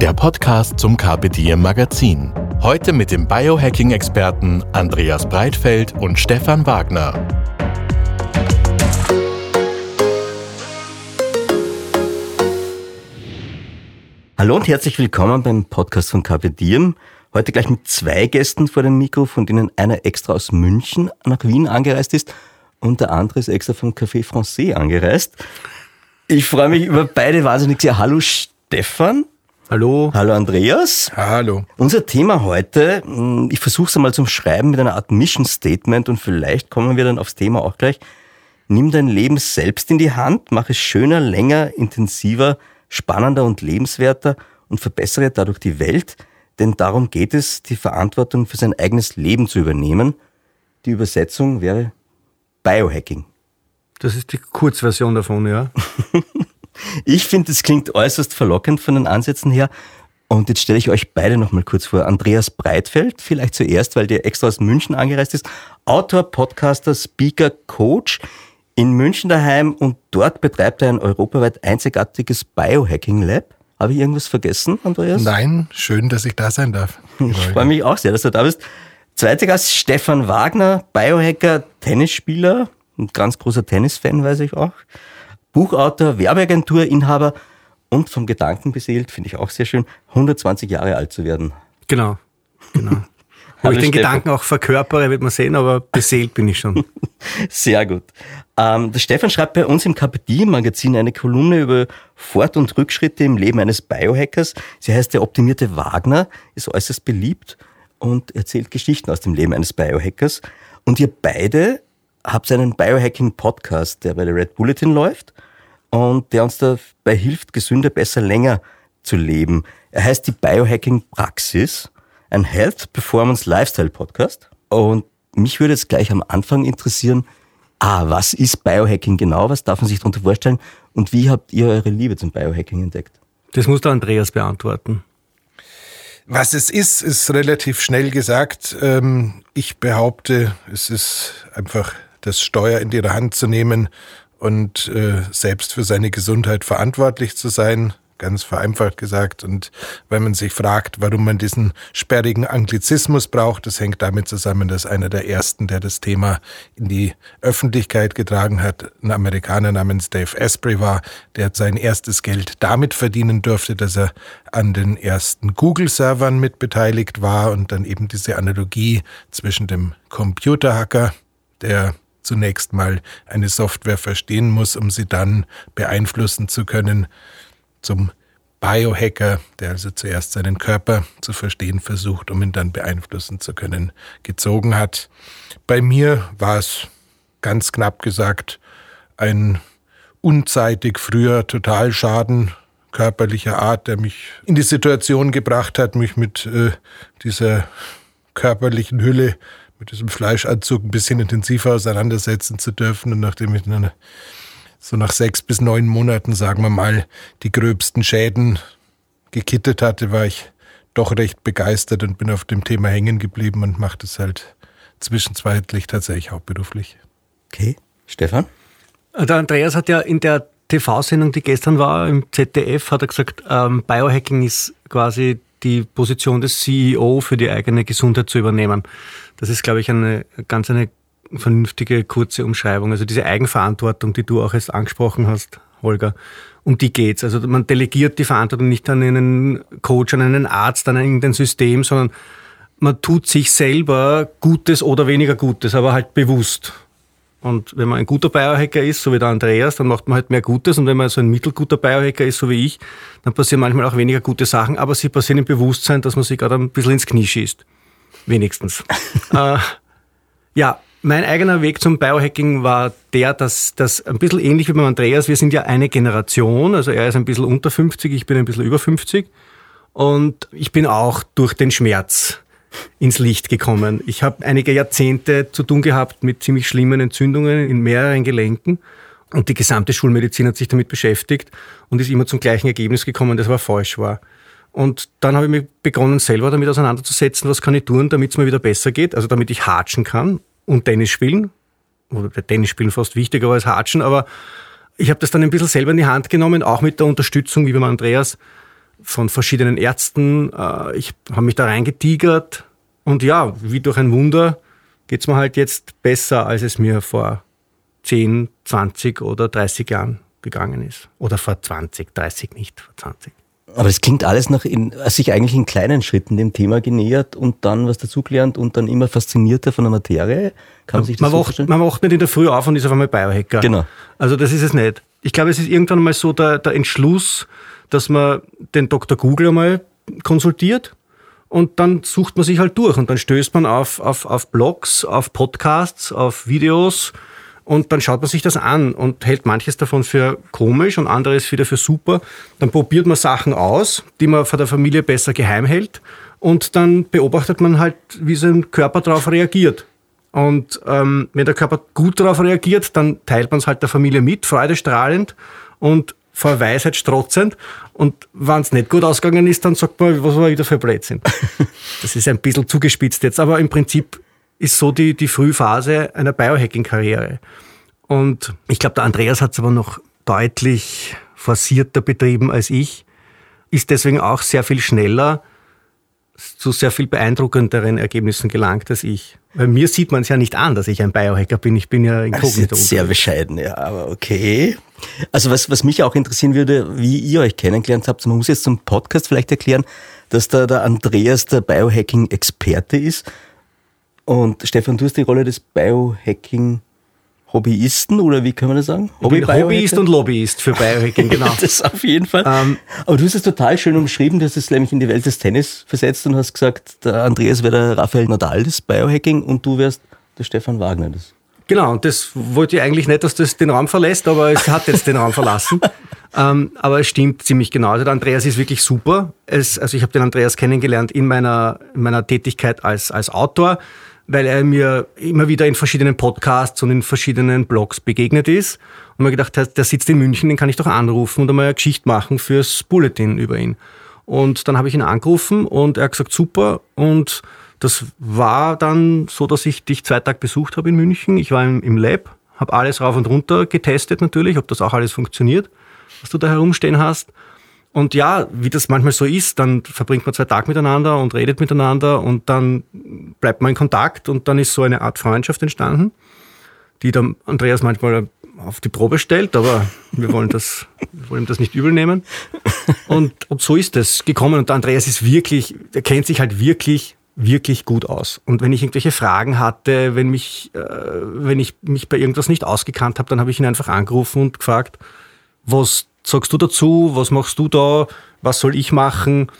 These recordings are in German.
der Podcast zum Carpe Magazin. Heute mit dem Biohacking-Experten Andreas Breitfeld und Stefan Wagner. Hallo und herzlich willkommen beim Podcast von Carpe. Heute gleich mit zwei Gästen vor dem Mikro, von denen einer extra aus München nach Wien angereist ist und der andere ist extra vom Café Francais angereist. Ich freue mich über beide wahnsinnig sehr. Hallo Stefan. Hallo. Hallo Andreas. Hallo. Unser Thema heute, hm, ich versuche es einmal zum Schreiben mit einer Art Mission Statement und vielleicht kommen wir dann aufs Thema auch gleich. Nimm dein Leben selbst in die Hand, mach es schöner, länger, intensiver, spannender und lebenswerter und verbessere dadurch die Welt, denn darum geht es, die Verantwortung für sein eigenes Leben zu übernehmen. Die Übersetzung wäre Biohacking. Das ist die Kurzversion davon, ja. Ich finde, es klingt äußerst verlockend von den Ansätzen her. Und jetzt stelle ich euch beide nochmal kurz vor. Andreas Breitfeld, vielleicht zuerst, weil der extra aus München angereist ist. Autor, Podcaster, Speaker, Coach in München daheim und dort betreibt er ein europaweit einzigartiges Biohacking Lab. Habe ich irgendwas vergessen, Andreas? Nein, schön, dass ich da sein darf. Ich freue mich auch sehr, dass du da bist. Zweiter Gast, Stefan Wagner, Biohacker, Tennisspieler, ein ganz großer Tennisfan, weiß ich auch. Buchautor, Werbeagenturinhaber und vom Gedanken beseelt, finde ich auch sehr schön, 120 Jahre alt zu werden. Genau, genau. Ob ich den Stefan. Gedanken auch verkörpere, wird man sehen, aber beseelt bin ich schon. Sehr gut. Ähm, der Stefan schreibt bei uns im KPD-Magazin eine Kolumne über Fort- und Rückschritte im Leben eines Biohackers. Sie heißt Der optimierte Wagner, ist äußerst beliebt und erzählt Geschichten aus dem Leben eines Biohackers. Und ihr beide habt einen Biohacking-Podcast, der bei der Red Bulletin läuft und der uns dabei hilft, gesünder, besser, länger zu leben. Er heißt die Biohacking-Praxis, ein Health Performance Lifestyle Podcast. Und mich würde jetzt gleich am Anfang interessieren, ah, was ist Biohacking genau? Was darf man sich darunter vorstellen? Und wie habt ihr eure Liebe zum Biohacking entdeckt? Das muss der Andreas beantworten. Was es ist, ist relativ schnell gesagt. Ähm, Ich behaupte, es ist einfach das Steuer in die Hand zu nehmen und äh, selbst für seine Gesundheit verantwortlich zu sein. Ganz vereinfacht gesagt. Und wenn man sich fragt, warum man diesen sperrigen Anglizismus braucht, das hängt damit zusammen, dass einer der ersten, der das Thema in die Öffentlichkeit getragen hat, ein Amerikaner namens Dave Asprey war, der sein erstes Geld damit verdienen durfte, dass er an den ersten Google-Servern mitbeteiligt war und dann eben diese Analogie zwischen dem Computerhacker, der zunächst mal eine Software verstehen muss, um sie dann beeinflussen zu können, zum Biohacker, der also zuerst seinen Körper zu verstehen versucht, um ihn dann beeinflussen zu können, gezogen hat. Bei mir war es ganz knapp gesagt ein unzeitig früher Totalschaden körperlicher Art, der mich in die Situation gebracht hat, mich mit äh, dieser körperlichen Hülle, mit diesem Fleischanzug ein bisschen intensiver auseinandersetzen zu dürfen. Und nachdem ich dann so nach sechs bis neun Monaten, sagen wir mal, die gröbsten Schäden gekittet hatte, war ich doch recht begeistert und bin auf dem Thema hängen geblieben und mache das halt zwischenzeitlich tatsächlich hauptberuflich. Okay, Stefan? Der Andreas hat ja in der TV-Sendung, die gestern war, im ZDF, hat er gesagt, ähm, Biohacking ist quasi die Position des CEO für die eigene Gesundheit zu übernehmen. Das ist, glaube ich, eine ganz eine vernünftige, kurze Umschreibung. Also diese Eigenverantwortung, die du auch jetzt angesprochen hast, Holger, um die geht's. Also man delegiert die Verantwortung nicht an einen Coach, an einen Arzt, an irgendein System, sondern man tut sich selber Gutes oder weniger Gutes, aber halt bewusst. Und wenn man ein guter Biohacker ist, so wie der Andreas, dann macht man halt mehr Gutes. Und wenn man so ein mittelguter Biohacker ist, so wie ich, dann passieren manchmal auch weniger gute Sachen, aber sie passieren im Bewusstsein, dass man sich gerade ein bisschen ins Knie schießt. Wenigstens. äh, ja, mein eigener Weg zum Biohacking war der, dass das ein bisschen ähnlich wie beim Andreas, wir sind ja eine Generation, also er ist ein bisschen unter 50, ich bin ein bisschen über 50. Und ich bin auch durch den Schmerz ins Licht gekommen. Ich habe einige Jahrzehnte zu tun gehabt mit ziemlich schlimmen Entzündungen in mehreren Gelenken. Und die gesamte Schulmedizin hat sich damit beschäftigt und ist immer zum gleichen Ergebnis gekommen, das aber falsch war. Und dann habe ich mich begonnen, selber damit auseinanderzusetzen, was kann ich tun, damit es mir wieder besser geht, also damit ich hatschen kann und Tennis spielen. Oder Tennis spielen fast wichtiger als hatschen, aber ich habe das dann ein bisschen selber in die Hand genommen, auch mit der Unterstützung, wie beim Andreas, von verschiedenen Ärzten. Äh, ich habe mich da reingetigert und ja, wie durch ein Wunder geht es mir halt jetzt besser, als es mir vor 10, 20 oder 30 Jahren gegangen ist. Oder vor 20, 30 nicht, vor 20. Aber es klingt alles nach in, sich eigentlich in kleinen Schritten dem Thema genähert und dann was dazugelernt und dann immer faszinierter von der Materie. Kann man sich das man so wacht, vorstellen? Man wacht nicht in der Früh auf und ist auf einmal Biohacker. Genau. Also das ist es nicht. Ich glaube, es ist irgendwann mal so der, der Entschluss, dass man den Dr. Google einmal konsultiert und dann sucht man sich halt durch und dann stößt man auf, auf, auf Blogs, auf Podcasts, auf Videos und dann schaut man sich das an und hält manches davon für komisch und anderes wieder für super. Dann probiert man Sachen aus, die man von der Familie besser geheim hält und dann beobachtet man halt, wie sein Körper darauf reagiert. Und ähm, wenn der Körper gut darauf reagiert, dann teilt man es halt der Familie mit, freudestrahlend und vor Weisheit strotzend. Und wenn es nicht gut ausgegangen ist, dann sagt man, was war wieder für Blödsinn. Das ist ein bisschen zugespitzt jetzt, aber im Prinzip ist so die, die Frühphase einer Biohacking-Karriere. Und ich glaube, der Andreas hat es aber noch deutlich forcierter betrieben als ich, ist deswegen auch sehr viel schneller zu sehr viel beeindruckenderen Ergebnissen gelangt als ich. Weil mir sieht man es ja nicht an, dass ich ein Biohacker bin. Ich bin ja Das ist inkognito. sehr bescheiden, ja, aber okay. Also was, was mich auch interessieren würde, wie ihr euch kennengelernt habt, man muss jetzt zum Podcast vielleicht erklären, dass da der Andreas der Biohacking-Experte ist und Stefan, du hast die Rolle des Biohacking-Hobbyisten oder wie kann man das sagen? Bin Hobbyist und Lobbyist für Biohacking, genau. das auf jeden Fall. Ähm, Aber du hast es total schön umschrieben, du hast es nämlich in die Welt des Tennis versetzt und hast gesagt, der Andreas wäre der Rafael Nadal des Biohacking und du wärst der Stefan Wagner des. Genau, und das wollte ich eigentlich nicht, dass das den Raum verlässt, aber es hat jetzt den Raum verlassen. Ähm, aber es stimmt ziemlich genau. Also der Andreas ist wirklich super. Es, also ich habe den Andreas kennengelernt in meiner, in meiner Tätigkeit als, als Autor, weil er mir immer wieder in verschiedenen Podcasts und in verschiedenen Blogs begegnet ist. Und mir gedacht hat, der sitzt in München, den kann ich doch anrufen und einmal eine Geschichte machen fürs Bulletin über ihn. Und dann habe ich ihn angerufen und er hat gesagt, super. Und das war dann so, dass ich dich zwei Tage besucht habe in München. Ich war im, im Lab, habe alles rauf und runter getestet natürlich, ob das auch alles funktioniert, was du da herumstehen hast. Und ja, wie das manchmal so ist, dann verbringt man zwei Tage miteinander und redet miteinander und dann bleibt man in Kontakt und dann ist so eine Art Freundschaft entstanden, die der Andreas manchmal auf die Probe stellt, aber wir wollen das, wir wollen ihm das nicht übel nehmen. Und, und so ist es gekommen. Und Andreas ist wirklich, der kennt sich halt wirklich, wirklich gut aus. Und wenn ich irgendwelche Fragen hatte, wenn mich, äh, wenn ich mich bei irgendwas nicht ausgekannt habe, dann habe ich ihn einfach angerufen und gefragt, was sagst du dazu? Was machst du da? Was soll ich machen?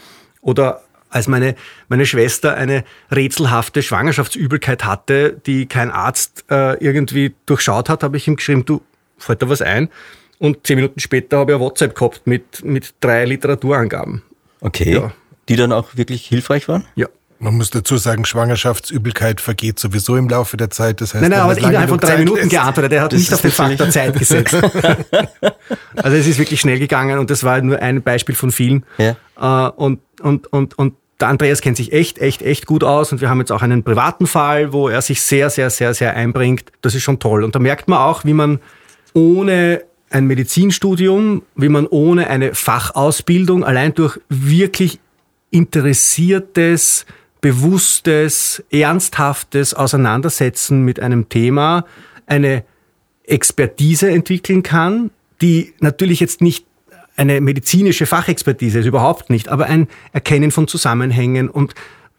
Oder als meine, meine Schwester eine rätselhafte Schwangerschaftsübelkeit hatte, die kein Arzt äh, irgendwie durchschaut hat, habe ich ihm geschrieben, du, fällt da was ein? Und zehn Minuten später habe ich ein WhatsApp gehabt mit, mit drei Literaturangaben. Okay. Ja. Die dann auch wirklich hilfreich waren? Ja. Man muss dazu sagen, Schwangerschaftsübelkeit vergeht sowieso im Laufe der Zeit. Das heißt, Nein, nein, aber innerhalb von genug drei Zeit Minuten lässt- geantwortet. Er hat nicht auf den Faktor Zeit gesetzt. also es ist wirklich schnell gegangen und das war nur ein Beispiel von vielen. Ja. Äh, und, und, und, und der Andreas kennt sich echt, echt, echt gut aus und wir haben jetzt auch einen privaten Fall, wo er sich sehr, sehr, sehr, sehr einbringt. Das ist schon toll. Und da merkt man auch, wie man ohne ein Medizinstudium, wie man ohne eine Fachausbildung allein durch wirklich interessiertes, bewusstes, ernsthaftes Auseinandersetzen mit einem Thema eine Expertise entwickeln kann, die natürlich jetzt nicht eine medizinische Fachexpertise ist, überhaupt nicht, aber ein Erkennen von Zusammenhängen und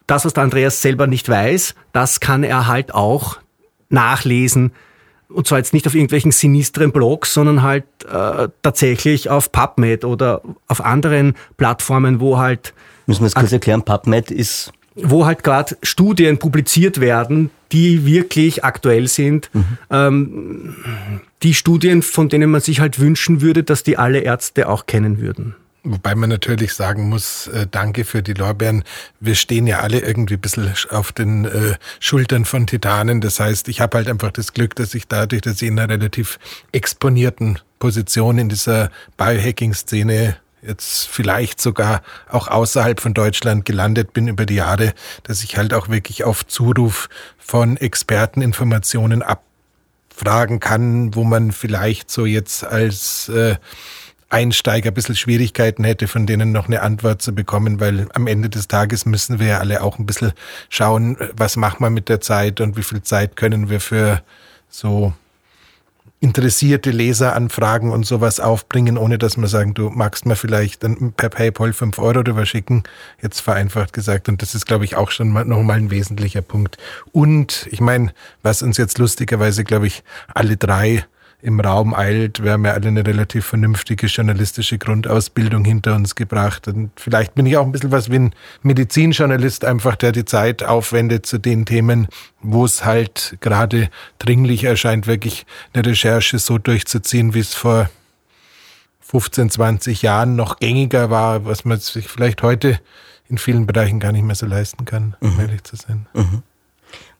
das, was der Andreas selber nicht weiß, das kann er halt auch nachlesen. Und zwar jetzt nicht auf irgendwelchen sinistren Blogs, sondern halt äh, tatsächlich auf PubMed oder auf anderen Plattformen, wo halt Müssen wir es kurz erklären, PubMed ist wo halt gerade Studien publiziert werden, die wirklich aktuell sind. Ähm, die Studien, von denen man sich halt wünschen würde, dass die alle Ärzte auch kennen würden. Wobei man natürlich sagen muss, äh, danke für die Lorbeeren. Wir stehen ja alle irgendwie ein bisschen auf den äh, Schultern von Titanen. Das heißt, ich habe halt einfach das Glück, dass ich dadurch, dass ich in einer relativ exponierten Position in dieser Biohacking-Szene jetzt vielleicht sogar auch außerhalb von Deutschland gelandet bin über die Jahre, dass ich halt auch wirklich auf Zuruf von Experten Informationen abfragen kann, wo man vielleicht so jetzt als äh, Einsteiger ein bisschen Schwierigkeiten hätte, von denen noch eine Antwort zu bekommen, weil am Ende des Tages müssen wir ja alle auch ein bisschen schauen, was machen wir mit der Zeit und wie viel Zeit können wir für so interessierte Leseranfragen und sowas aufbringen, ohne dass man sagen, du magst mir vielleicht per PayPal fünf Euro drüber schicken, jetzt vereinfacht gesagt. Und das ist, glaube ich, auch schon mal, nochmal ein wesentlicher Punkt. Und ich meine, was uns jetzt lustigerweise, glaube ich, alle drei im Raum eilt. Wir haben ja alle eine relativ vernünftige journalistische Grundausbildung hinter uns gebracht. Und vielleicht bin ich auch ein bisschen was wie ein Medizinjournalist, einfach der die Zeit aufwendet zu den Themen, wo es halt gerade dringlich erscheint, wirklich eine Recherche so durchzuziehen, wie es vor 15, 20 Jahren noch gängiger war, was man sich vielleicht heute in vielen Bereichen gar nicht mehr so leisten kann, um mhm. ehrlich zu sein. Mhm.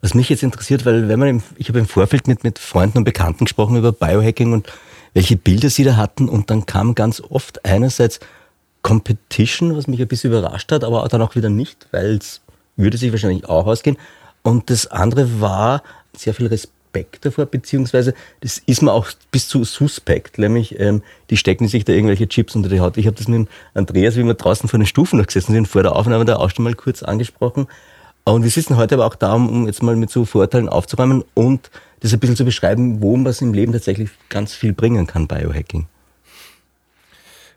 Was mich jetzt interessiert, weil wenn man im, ich habe im Vorfeld mit, mit Freunden und Bekannten gesprochen über Biohacking und welche Bilder sie da hatten und dann kam ganz oft einerseits Competition, was mich ein bisschen überrascht hat, aber dann auch wieder nicht, weil es würde sich wahrscheinlich auch ausgehen. Und das andere war sehr viel Respekt davor, beziehungsweise das ist mir auch bis zu suspekt, nämlich ähm, die stecken sich da irgendwelche Chips unter die Haut. Ich habe das mit Andreas, wie wir draußen vor den Stufen noch gesessen sind, vor der Aufnahme da auch schon mal kurz angesprochen. Und wir sitzen heute aber auch da, um jetzt mal mit so Vorteilen aufzuräumen und das ein bisschen zu beschreiben, wo man es im Leben tatsächlich ganz viel bringen kann, Biohacking.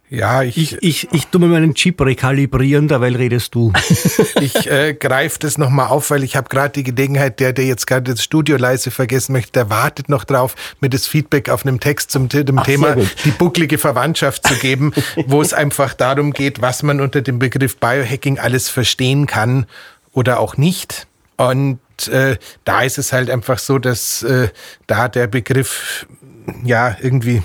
Ja, ich, ich, ich, ich tu mal meinen Chip rekalibrieren, dabei redest du. ich äh, greife das nochmal auf, weil ich habe gerade die Gelegenheit, der, der jetzt gerade das Studio leise vergessen möchte, der wartet noch drauf, mir das Feedback auf einem Text zum dem Ach, Thema die bucklige Verwandtschaft zu geben, wo es einfach darum geht, was man unter dem Begriff Biohacking alles verstehen kann oder auch nicht. Und äh, da ist es halt einfach so, dass äh, da der Begriff ja irgendwie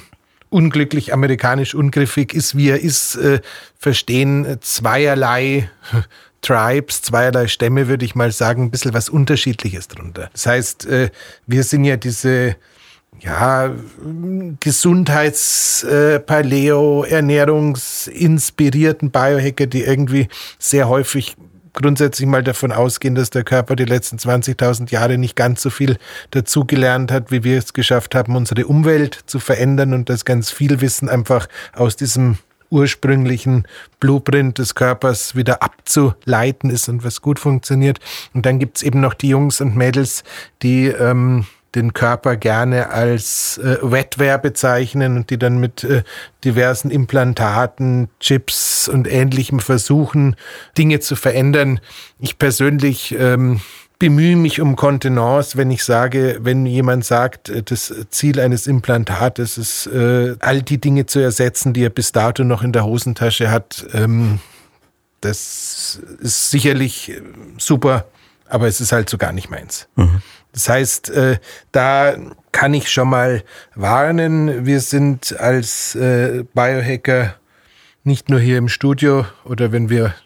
unglücklich amerikanisch ungriffig ist, wie er ist, äh, verstehen zweierlei Tribes, zweierlei Stämme, würde ich mal sagen, ein bisschen was Unterschiedliches drunter. Das heißt, äh, wir sind ja diese ja, Gesundheits-Paleo, äh, Ernährungsinspirierten Biohacker, die irgendwie sehr häufig grundsätzlich mal davon ausgehen, dass der Körper die letzten 20.000 Jahre nicht ganz so viel dazugelernt hat, wie wir es geschafft haben, unsere Umwelt zu verändern und dass ganz viel Wissen einfach aus diesem ursprünglichen Blueprint des Körpers wieder abzuleiten ist und was gut funktioniert. Und dann gibt's eben noch die Jungs und Mädels, die ähm, den Körper gerne als äh, Wetware bezeichnen und die dann mit äh, diversen Implantaten, Chips und ähnlichem versuchen, Dinge zu verändern. Ich persönlich ähm, bemühe mich um Kontenance, wenn ich sage, wenn jemand sagt, äh, das Ziel eines Implantates ist, äh, all die Dinge zu ersetzen, die er bis dato noch in der Hosentasche hat. Ähm, das ist sicherlich äh, super, aber es ist halt so gar nicht meins. Mhm. Das heißt, äh, da kann ich schon mal warnen, wir sind als äh, Biohacker nicht nur hier im Studio oder wenn wir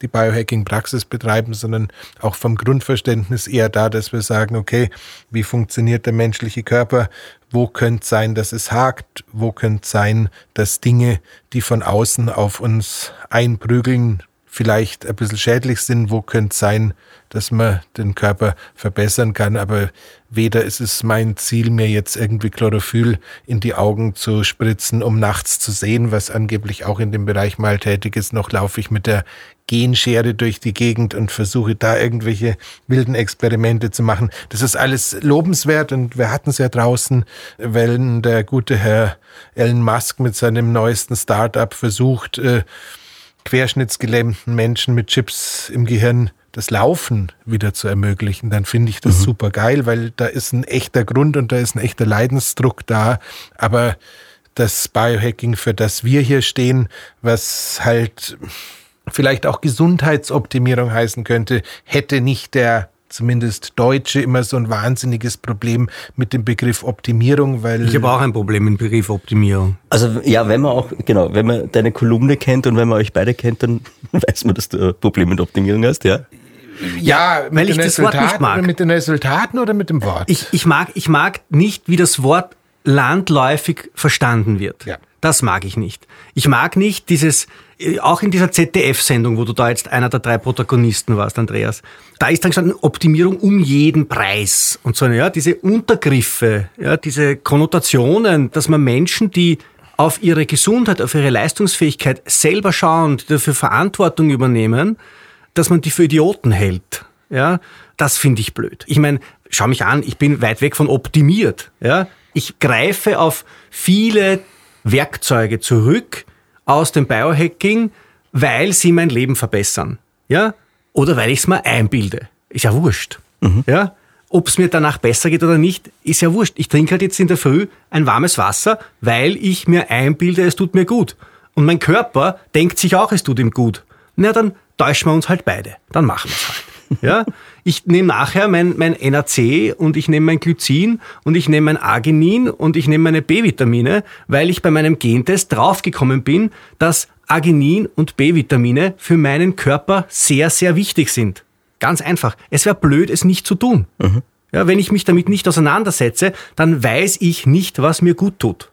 die Biohacking-Praxis betreiben, sondern auch vom Grundverständnis eher da, dass wir sagen, okay, wie funktioniert der menschliche Körper? Wo könnte sein, dass es hakt? Wo könnte sein, dass Dinge, die von außen auf uns einprügeln, vielleicht ein bisschen schädlich sind? Wo könnte sein, dass man den Körper verbessern kann. Aber weder ist es mein Ziel, mir jetzt irgendwie Chlorophyll in die Augen zu spritzen, um nachts zu sehen, was angeblich auch in dem Bereich mal tätig ist. Noch laufe ich mit der Genschere durch die Gegend und versuche da irgendwelche wilden Experimente zu machen. Das ist alles lobenswert und wir hatten es ja draußen, wenn der gute Herr Elon Musk mit seinem neuesten Startup versucht, äh, querschnittsgelähmten Menschen mit Chips im Gehirn das Laufen wieder zu ermöglichen, dann finde ich das mhm. super geil, weil da ist ein echter Grund und da ist ein echter Leidensdruck da. Aber das Biohacking, für das wir hier stehen, was halt vielleicht auch Gesundheitsoptimierung heißen könnte, hätte nicht der zumindest Deutsche immer so ein wahnsinniges Problem mit dem Begriff Optimierung, weil. Ich habe auch ein Problem mit dem Begriff Optimierung. Also ja, wenn man auch, genau, wenn man deine Kolumne kennt und wenn man euch beide kennt, dann weiß man, dass du ein Problem mit Optimierung hast, ja? Ja, mit weil den ich das Wort nicht Resultaten mag. oder mit den Resultaten oder mit dem Wort? Ich, ich, mag, ich mag nicht, wie das Wort landläufig verstanden wird. Ja. Das mag ich nicht. Ich mag nicht dieses, äh, auch in dieser ZDF-Sendung, wo du da jetzt einer der drei Protagonisten warst, Andreas, da ist dann gestanden Optimierung um jeden Preis und so, ja, diese Untergriffe, ja, diese Konnotationen, dass man Menschen, die auf ihre Gesundheit, auf ihre Leistungsfähigkeit selber schauen, die dafür Verantwortung übernehmen, dass man die für Idioten hält. Ja, das finde ich blöd. Ich meine, schau mich an, ich bin weit weg von optimiert. Ja, ich greife auf viele Werkzeuge zurück aus dem Biohacking, weil sie mein Leben verbessern. Ja, oder weil ich es mir einbilde. Ist ja wurscht. Ja, ob es mir danach besser geht oder nicht, ist ja wurscht. Ich trinke halt jetzt in der Früh ein warmes Wasser, weil ich mir einbilde, es tut mir gut. Und mein Körper denkt sich auch, es tut ihm gut. Na, dann täuschen wir uns halt beide. Dann machen wir es halt. Ja? Ich nehme nachher mein, mein NAC und ich nehme mein Glycin und ich nehme mein Arginin und ich nehme meine B-Vitamine, weil ich bei meinem Gentest draufgekommen bin, dass Arginin und B-Vitamine für meinen Körper sehr, sehr wichtig sind. Ganz einfach. Es wäre blöd, es nicht zu tun. Ja, wenn ich mich damit nicht auseinandersetze, dann weiß ich nicht, was mir gut tut.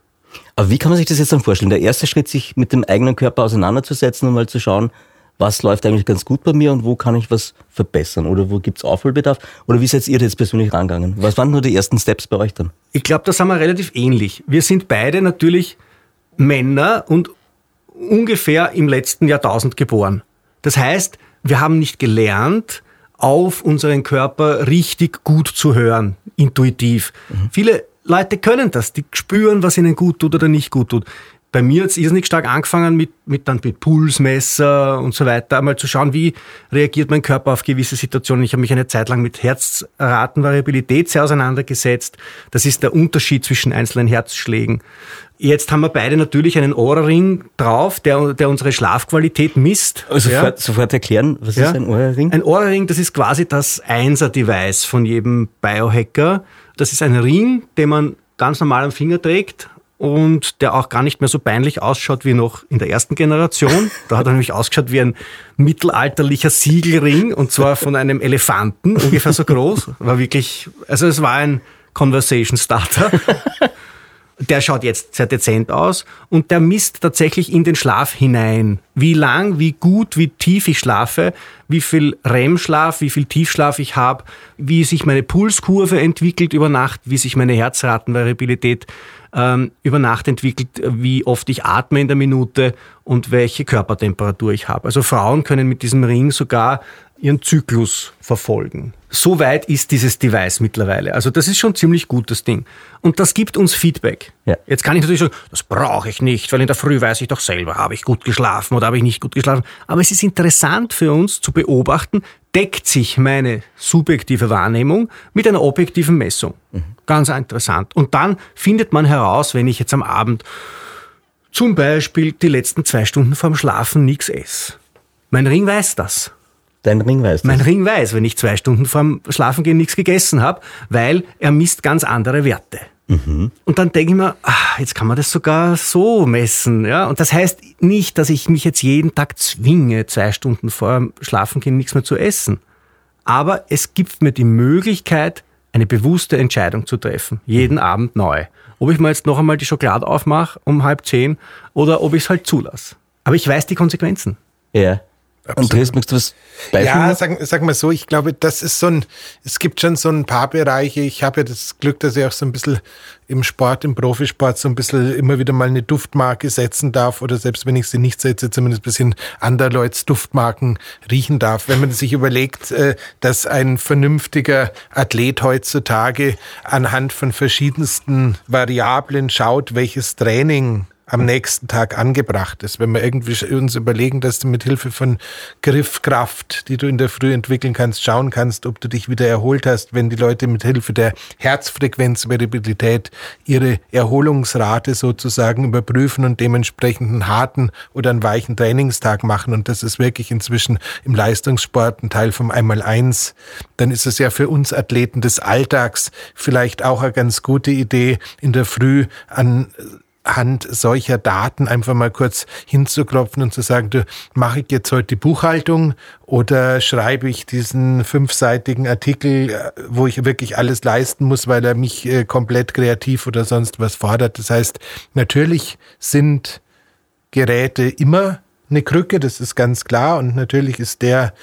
Aber wie kann man sich das jetzt dann vorstellen? Der erste Schritt, sich mit dem eigenen Körper auseinanderzusetzen und mal zu schauen, was läuft eigentlich ganz gut bei mir und wo kann ich was verbessern oder wo gibt's Aufholbedarf? Oder wie seid ihr jetzt persönlich rangegangen? Was waren nur die ersten Steps bei euch dann? Ich glaube, da sind wir relativ ähnlich. Wir sind beide natürlich Männer und ungefähr im letzten Jahrtausend geboren. Das heißt, wir haben nicht gelernt, auf unseren Körper richtig gut zu hören, intuitiv. Viele Leute können das, die spüren, was ihnen gut tut oder nicht gut tut. Bei mir hat es irrsinnig stark angefangen mit, mit, dann mit Pulsmesser und so weiter, einmal zu schauen, wie reagiert mein Körper auf gewisse Situationen. Ich habe mich eine Zeit lang mit Herzratenvariabilität sehr auseinandergesetzt. Das ist der Unterschied zwischen einzelnen Herzschlägen. Jetzt haben wir beide natürlich einen Ohrring drauf, der, der unsere Schlafqualität misst. Also Ja. sofort, sofort erklären, was Ja. ist ein Ohrring? Ein Ohrring, das ist quasi das Einser-Device von jedem Biohacker. Das ist ein Ring, den man ganz normal am Finger trägt und der auch gar nicht mehr so peinlich ausschaut wie noch in der ersten Generation. Da hat er nämlich ausgeschaut wie ein mittelalterlicher Siegelring und zwar von einem Elefanten, ungefähr so groß. War wirklich, also es war ein Conversation Starter. Der schaut jetzt sehr dezent aus und der misst tatsächlich in den Schlaf hinein. Wie lang, wie gut, wie tief ich schlafe, wie viel REM-Schlaf, wie viel Tiefschlaf ich habe, wie sich meine Pulskurve entwickelt über Nacht, wie sich meine Herzratenvariabilität ähm, über Nacht entwickelt, wie oft ich atme in der Minute und welche Körpertemperatur ich habe. Also Frauen können mit diesem Ring sogar ihren Zyklus verfolgen. So weit ist dieses Device mittlerweile. Also das ist schon ziemlich gut, das Ding. Und das gibt uns Feedback. Ja. Jetzt kann ich natürlich sagen, das brauche ich nicht, weil in der Früh weiß ich doch selber, habe ich gut geschlafen oder habe ich nicht gut geschlafen. Aber es ist interessant für uns zu beobachten, deckt sich meine subjektive Wahrnehmung mit einer objektiven Messung. Ganz interessant. Und dann findet man heraus, wenn ich jetzt am Abend zum Beispiel die letzten zwei Stunden vorm Schlafen nichts esse. Mein Ring weiß das. Dein Ring weißt du. Mein Ring weiß, wenn ich zwei Stunden vorm Schlafengehen nichts gegessen habe, weil er misst ganz andere Werte. Und dann denke ich mir, ah, jetzt kann man das sogar so messen. Ja? Und das heißt nicht, dass ich mich jetzt jeden Tag zwinge, zwei Stunden vor dem Schlafengehen nichts mehr zu essen. Aber es gibt mir die Möglichkeit, eine bewusste Entscheidung zu treffen. Jeden Abend neu. Ob ich mir jetzt noch einmal die Schokolade aufmache um halb zehn oder ob ich es halt zulasse. Aber ich weiß die Konsequenzen. Ja. Andreas, möchtest du was beifügen? Ja, sag, sag mal so, ich glaube, das ist so ein, es gibt schon so ein paar Bereiche. Ich habe ja das Glück, dass ich auch so ein bisschen im Sport, im Profisport so ein bisschen immer wieder mal eine Duftmarke setzen darf oder selbst wenn ich sie nicht setze, zumindest ein bisschen anderer Leute Duftmarken riechen darf. Wenn man sich überlegt, äh, dass ein vernünftiger Athlet heutzutage anhand von verschiedensten Variablen schaut, welches Training am nächsten Tag angebracht ist. Wenn wir irgendwie uns überlegen, dass du mit Hilfe von Griffkraft, die du in der Früh entwickeln kannst, schauen kannst, ob du dich wieder erholt hast, wenn die Leute mit Hilfe der Herzfrequenzvariabilität ihre Erholungsrate sozusagen überprüfen und dementsprechend einen harten oder einen weichen Trainingstag machen. Und das ist wirklich inzwischen im Leistungssport ein Teil vom Einmaleins. Dann ist es ja für uns Athleten des Alltags vielleicht auch eine ganz gute Idee, in der Früh an Hand solcher Daten einfach mal kurz hinzuklopfen und zu sagen, du, mache ich jetzt heute die Buchhaltung oder schreibe ich diesen fünfseitigen Artikel, äh, wo ich wirklich alles leisten muss, weil er mich äh, komplett kreativ oder sonst was fordert. Das heißt, natürlich sind Geräte immer eine Krücke, das ist ganz klar und natürlich ist der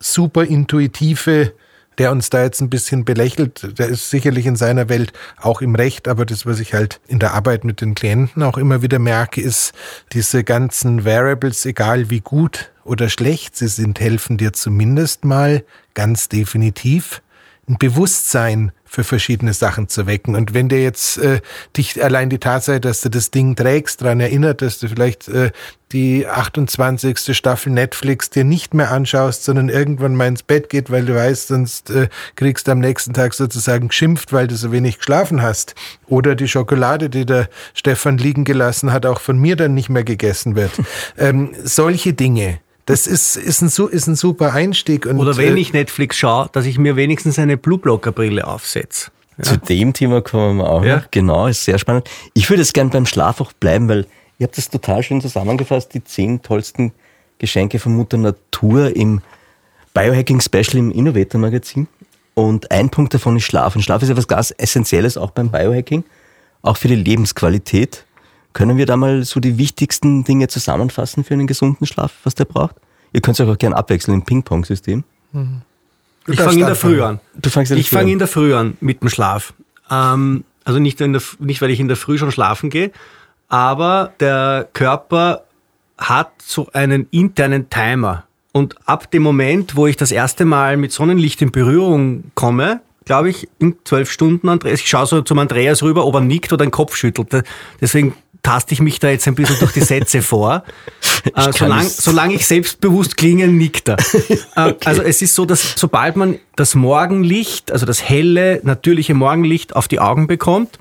super intuitive der uns da jetzt ein bisschen belächelt, der ist sicherlich in seiner Welt auch im Recht, aber das, was ich halt in der Arbeit mit den Klienten auch immer wieder merke, ist, diese ganzen Variables, egal wie gut oder schlecht sie sind, helfen dir zumindest mal ganz definitiv ein Bewusstsein für verschiedene Sachen zu wecken. Und wenn dir jetzt äh, dich allein die Tatsache, dass du das Ding trägst, daran erinnert, dass du vielleicht äh, die 28. Staffel Netflix dir nicht mehr anschaust, sondern irgendwann mal ins Bett geht, weil du weißt, sonst äh, kriegst du am nächsten Tag sozusagen geschimpft, weil du so wenig geschlafen hast. Oder die Schokolade, die der Stefan liegen gelassen hat, auch von mir dann nicht mehr gegessen wird. ähm, solche Dinge das ist, ist, ein, ist ein super Einstieg. Und, Oder wenn äh, ich Netflix schaue, dass ich mir wenigstens eine Blueblocker-Brille aufsetze. Ja. Zu dem Thema kommen wir auch. Ja. Genau, ist sehr spannend. Ich würde jetzt gern beim Schlaf auch bleiben, weil ihr habt das total schön zusammengefasst, die zehn tollsten Geschenke von Mutter Natur im Biohacking Special im Innovator Magazin. Und ein Punkt davon ist Schlaf. Und Schlaf ist etwas ganz Essentielles auch beim Biohacking, auch für die Lebensqualität. Können wir da mal so die wichtigsten Dinge zusammenfassen für einen gesunden Schlaf, was der braucht? Ihr könnt es euch auch gerne abwechseln im Ping-Pong-System. Mhm. Ich fange in der Früh an. Du fängst in der ich fange in der Früh an mit dem Schlaf. Ähm, also nicht, der, nicht, weil ich in der Früh schon schlafen gehe, aber der Körper hat so einen internen Timer. Und ab dem Moment, wo ich das erste Mal mit Sonnenlicht in Berührung komme, glaube ich, in zwölf Stunden, Andreas, ich schaue so zum Andreas rüber, ob er nickt oder den Kopf schüttelt. Deswegen taste ich mich da jetzt ein bisschen durch die Sätze vor. Äh, solange, solange ich selbstbewusst klinge, nickt er. Äh, okay. Also es ist so, dass sobald man das Morgenlicht, also das helle, natürliche Morgenlicht auf die Augen bekommt,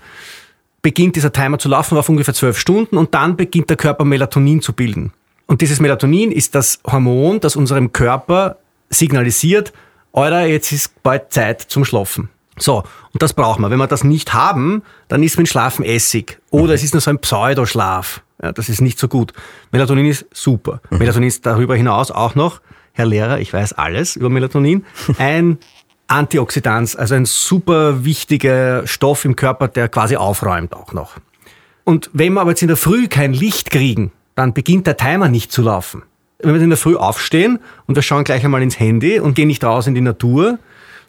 beginnt dieser Timer zu laufen auf ungefähr zwölf Stunden und dann beginnt der Körper Melatonin zu bilden. Und dieses Melatonin ist das Hormon, das unserem Körper signalisiert, Alter, jetzt ist bald Zeit zum Schlafen. So, und das braucht man. Wenn wir das nicht haben, dann ist mit Schlafen Essig. Oder mhm. es ist nur so ein Pseudoschlaf. Ja, das ist nicht so gut. Melatonin ist super. Mhm. Melatonin ist darüber hinaus auch noch, Herr Lehrer, ich weiß alles über Melatonin, ein Antioxidant, also ein super wichtiger Stoff im Körper, der quasi aufräumt auch noch. Und wenn wir aber jetzt in der Früh kein Licht kriegen, dann beginnt der Timer nicht zu laufen. Wenn wir in der Früh aufstehen und wir schauen gleich einmal ins Handy und gehen nicht raus in die Natur,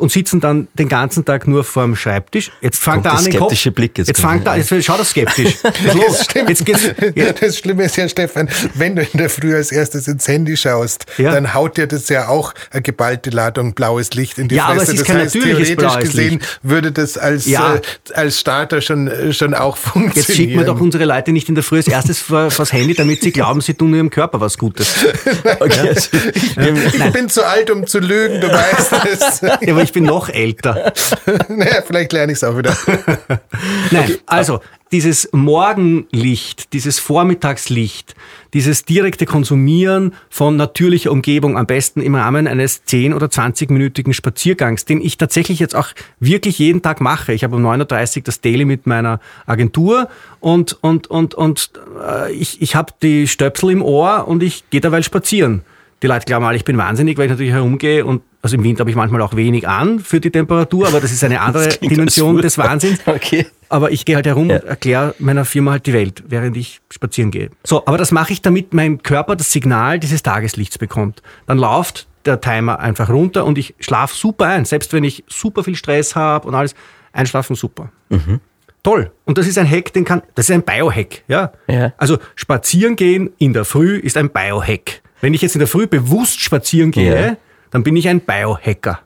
und sitzen dann den ganzen Tag nur vor dem Schreibtisch. Jetzt fangt er an den Kopf. Blick jetzt, jetzt fangt er, jetzt schaut er skeptisch. das, stimmt. Jetzt geht's, ja. das Schlimme ist ja, Stefan, wenn du in der Früh als erstes ins Handy schaust, ja. dann haut dir das ja auch eine geballte Ladung blaues Licht in die ja, Fresse. Aber es ist das kein heißt, theoretisch gesehen Licht. würde das als, ja. äh, als Starter schon, schon auch funktionieren. Jetzt schicken wir doch unsere Leute nicht in der Früh als erstes vor, vors Handy, damit sie glauben, sie tun ihrem Körper was Gutes. okay. ich, ich bin zu alt, um zu lügen, du weißt es. Ja, aber ich ich bin noch älter. naja, vielleicht lerne ich es auch wieder. Nein, okay. also dieses Morgenlicht, dieses Vormittagslicht, dieses direkte Konsumieren von natürlicher Umgebung, am besten im Rahmen eines 10- oder 20-minütigen Spaziergangs, den ich tatsächlich jetzt auch wirklich jeden Tag mache. Ich habe um 9.30 Uhr das Daily mit meiner Agentur und, und, und, und äh, ich, ich habe die Stöpsel im Ohr und ich gehe derweil spazieren. Die Leute glauben alle, ich bin wahnsinnig, weil ich natürlich herumgehe und also im Winter habe ich manchmal auch wenig an für die Temperatur, aber das ist eine andere Dimension des Wahnsinns. Okay. Aber ich gehe halt herum ja. und erkläre meiner Firma halt die Welt, während ich spazieren gehe. So, aber das mache ich, damit mein Körper das Signal dieses Tageslichts bekommt. Dann läuft der Timer einfach runter und ich schlafe super ein. Selbst wenn ich super viel Stress habe und alles, einschlafen super. Mhm. Toll. Und das ist ein Hack, den kann, das ist ein Biohack, ja? ja. Also spazieren gehen in der Früh ist ein Biohack. Wenn ich jetzt in der Früh bewusst spazieren gehe, ja dann bin ich ein Biohacker.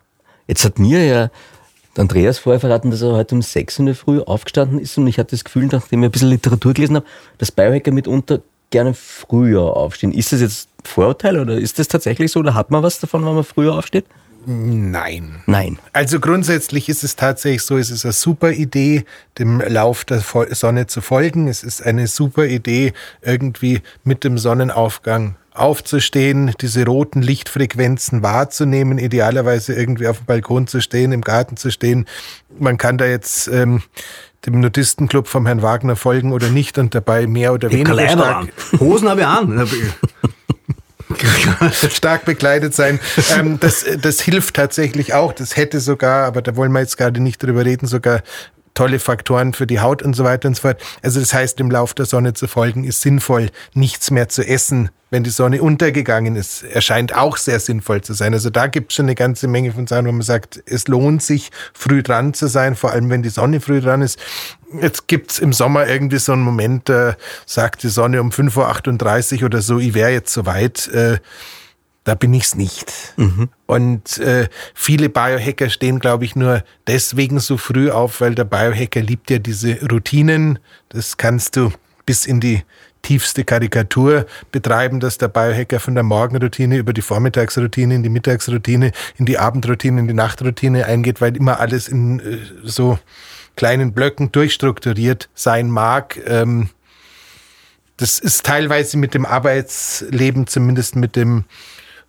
Jetzt hat mir ja Andreas vorher verraten, dass er heute um sechs in der Früh aufgestanden ist und ich hatte das Gefühl, nachdem ich ein bisschen Literatur gelesen habe, dass Biohacker mitunter gerne früher aufstehen. Ist das jetzt Vorurteil oder ist das tatsächlich so oder hat man was davon, wenn man früher aufsteht? Nein. Nein. Also grundsätzlich ist es tatsächlich so, es ist eine super Idee, dem Lauf der Sonne zu folgen. Es ist eine super Idee, irgendwie mit dem Sonnenaufgang aufzustehen, diese roten Lichtfrequenzen wahrzunehmen, idealerweise irgendwie auf dem Balkon zu stehen, im Garten zu stehen. Man kann da jetzt ähm, dem Nudistenclub vom Herrn Wagner folgen oder nicht und dabei mehr oder weniger stark... An. Hosen habe ich an. stark bekleidet sein. Ähm, das, das hilft tatsächlich auch. Das hätte sogar, aber da wollen wir jetzt gerade nicht drüber reden, sogar tolle Faktoren für die Haut und so weiter und so fort. Also das heißt, dem Lauf der Sonne zu folgen ist sinnvoll. Nichts mehr zu essen, wenn die Sonne untergegangen ist, erscheint auch sehr sinnvoll zu sein. Also da gibt es schon eine ganze Menge von Sachen, wo man sagt, es lohnt sich, früh dran zu sein, vor allem wenn die Sonne früh dran ist. Jetzt gibt's im Sommer irgendwie so einen Moment, äh, sagt die Sonne um 5.38 Uhr oder so, ich wäre jetzt soweit. Äh, da bin ich's nicht. Mhm. Und äh, viele Biohacker stehen, glaube ich, nur deswegen so früh auf, weil der Biohacker liebt ja diese Routinen. Das kannst du bis in die tiefste Karikatur betreiben, dass der Biohacker von der Morgenroutine über die Vormittagsroutine in die Mittagsroutine, in die Abendroutine, in die Nachtroutine eingeht, weil immer alles in äh, so kleinen Blöcken durchstrukturiert sein mag. Ähm, das ist teilweise mit dem Arbeitsleben, zumindest mit dem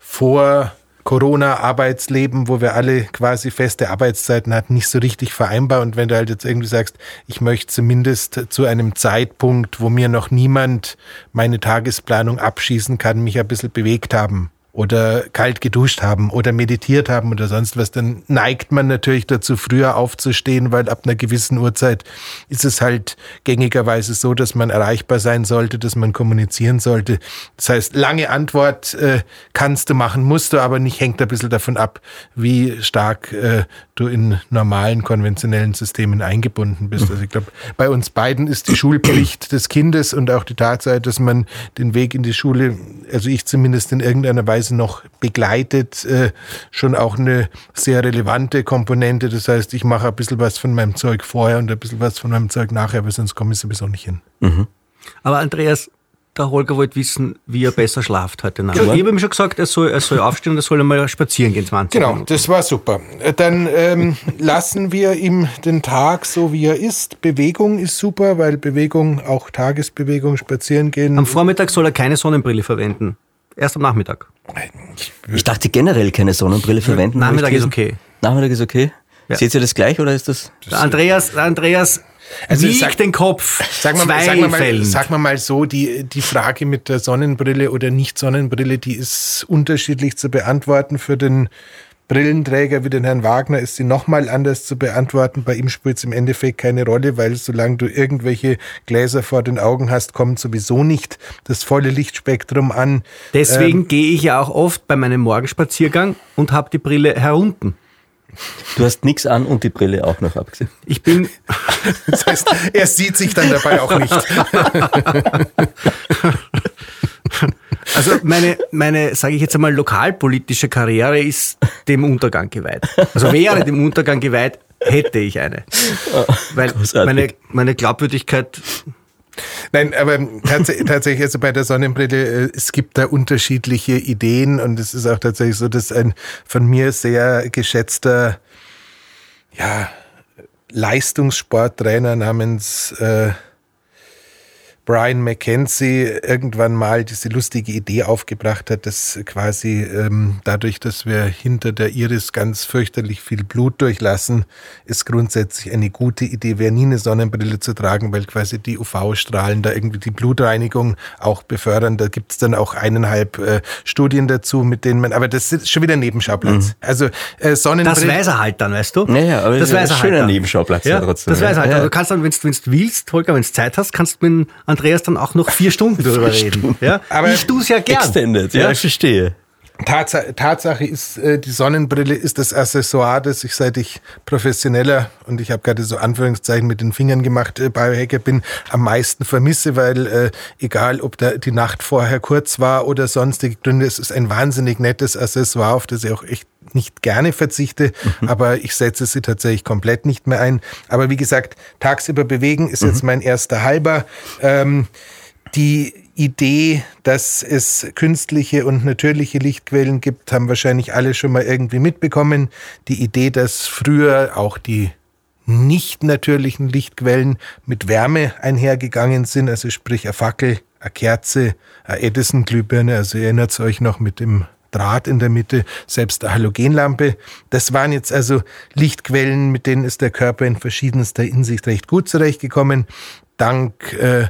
vor Corona-Arbeitsleben, wo wir alle quasi feste Arbeitszeiten hatten, nicht so richtig vereinbar. Und wenn du halt jetzt irgendwie sagst, ich möchte zumindest zu einem Zeitpunkt, wo mir noch niemand meine Tagesplanung abschießen kann, mich ein bisschen bewegt haben, oder kalt geduscht haben oder meditiert haben oder sonst was, dann neigt man natürlich dazu, früher aufzustehen, weil ab einer gewissen Uhrzeit ist es halt gängigerweise so, dass man erreichbar sein sollte, dass man kommunizieren sollte. Das heißt, lange Antwort äh, kannst du machen, musst du aber nicht, hängt ein bisschen davon ab, wie stark äh, du in normalen, konventionellen Systemen eingebunden bist. Also ich glaube, bei uns beiden ist die Schulpflicht des Kindes und auch die Tatsache, dass man den Weg in die Schule, also ich zumindest in irgendeiner Weise Weise noch begleitet, äh, schon auch eine sehr relevante Komponente. Das heißt, ich mache ein bisschen was von meinem Zeug vorher und ein bisschen was von meinem Zeug nachher, weil sonst komme ich sowieso nicht hin. Mhm. Aber Andreas, der Holger wollte wissen, wie er besser schlaft heute Nacht. Ich habe ihm schon gesagt, er soll, er soll aufstehen und er soll einmal spazieren gehen, 20 Genau, Minuten. das war super. Dann ähm, lassen wir ihm den Tag so, wie er ist. Bewegung ist super, weil Bewegung, auch Tagesbewegung, spazieren gehen. Am Vormittag soll er keine Sonnenbrille verwenden. Erst am Nachmittag. Ich dachte generell keine Sonnenbrille verwenden. Nachmittag ist okay. Nachmittag ist okay. Ja. Seht ihr das gleich oder ist das? Der Andreas, Andreas also wiegt sag, den Kopf. Sagen wir, mal, sagen wir mal, sagen wir mal so, die, die Frage mit der Sonnenbrille oder Nicht-Sonnenbrille, die ist unterschiedlich zu beantworten für den Brillenträger wie den Herrn Wagner ist sie nochmal anders zu beantworten. Bei ihm spielt es im Endeffekt keine Rolle, weil solange du irgendwelche Gläser vor den Augen hast, kommt sowieso nicht das volle Lichtspektrum an. Deswegen ähm, gehe ich ja auch oft bei meinem Morgenspaziergang und habe die Brille herunten. Du hast nichts an und die Brille auch noch abgesehen. Ich bin. Das heißt, er sieht sich dann dabei auch nicht. Also meine, meine sage ich jetzt einmal, lokalpolitische Karriere ist dem Untergang geweiht. Also wäre dem Untergang geweiht, hätte ich eine. Weil meine, meine Glaubwürdigkeit Nein, aber tats tatsächlich, also bei der Sonnenbrille, äh, es gibt da unterschiedliche Ideen und es ist auch tatsächlich so, dass ein von mir sehr geschätzter, ja, Leistungssporttrainer namens äh, Brian McKenzie irgendwann mal diese lustige Idee aufgebracht hat, dass quasi ähm, dadurch, dass wir hinter der Iris ganz fürchterlich viel Blut durchlassen, ist grundsätzlich eine gute Idee wäre, nie eine Sonnenbrille zu tragen, weil quasi die UV-Strahlen da irgendwie die Blutreinigung auch befördern. Da gibt's dann auch eineinhalb äh, Studien dazu, mit denen man, aber das ist schon wieder ein Nebenschauplatz. Mhm. Also äh, Sonnenbrille. Das weiß er halt dann, weißt du? Naja, aber das, das weiß er schöner halt Nebenschauplatz ja, trotzdem. Das weiß er halt. Ja. Du kannst dann, wenn du willst, Holger, wenn du Zeit hast, kannst du mit Andreas dann auch noch vier Stunden darüber reden. Ja? Aber ich tue es ja gern. Extended, ja, ja, ich verstehe. Tatsache, Tatsache ist, äh, die Sonnenbrille ist das Accessoire, das ich seit ich professioneller und ich habe gerade so Anführungszeichen mit den Fingern gemacht, äh, Biohacker bin, am meisten vermisse, weil äh, egal ob da die Nacht vorher kurz war oder sonstige Gründe, es ist ein wahnsinnig nettes Accessoire, auf das ich auch echt nicht gerne verzichte, mhm. aber ich setze sie tatsächlich komplett nicht mehr ein. Aber wie gesagt, tagsüber bewegen ist mhm. jetzt mein erster halber. Ähm, die Idee, dass es künstliche und natürliche Lichtquellen gibt, haben wahrscheinlich alle schon mal irgendwie mitbekommen. Die Idee, dass früher auch die nicht natürlichen Lichtquellen mit Wärme einhergegangen sind, also sprich eine Fackel, eine Kerze, eine Edison-Glühbirne, also erinnert euch noch mit dem Draht in der Mitte, selbst eine Halogenlampe. Das waren jetzt also Lichtquellen, mit denen ist der Körper in verschiedenster Hinsicht recht gut zurechtgekommen. Dank äh,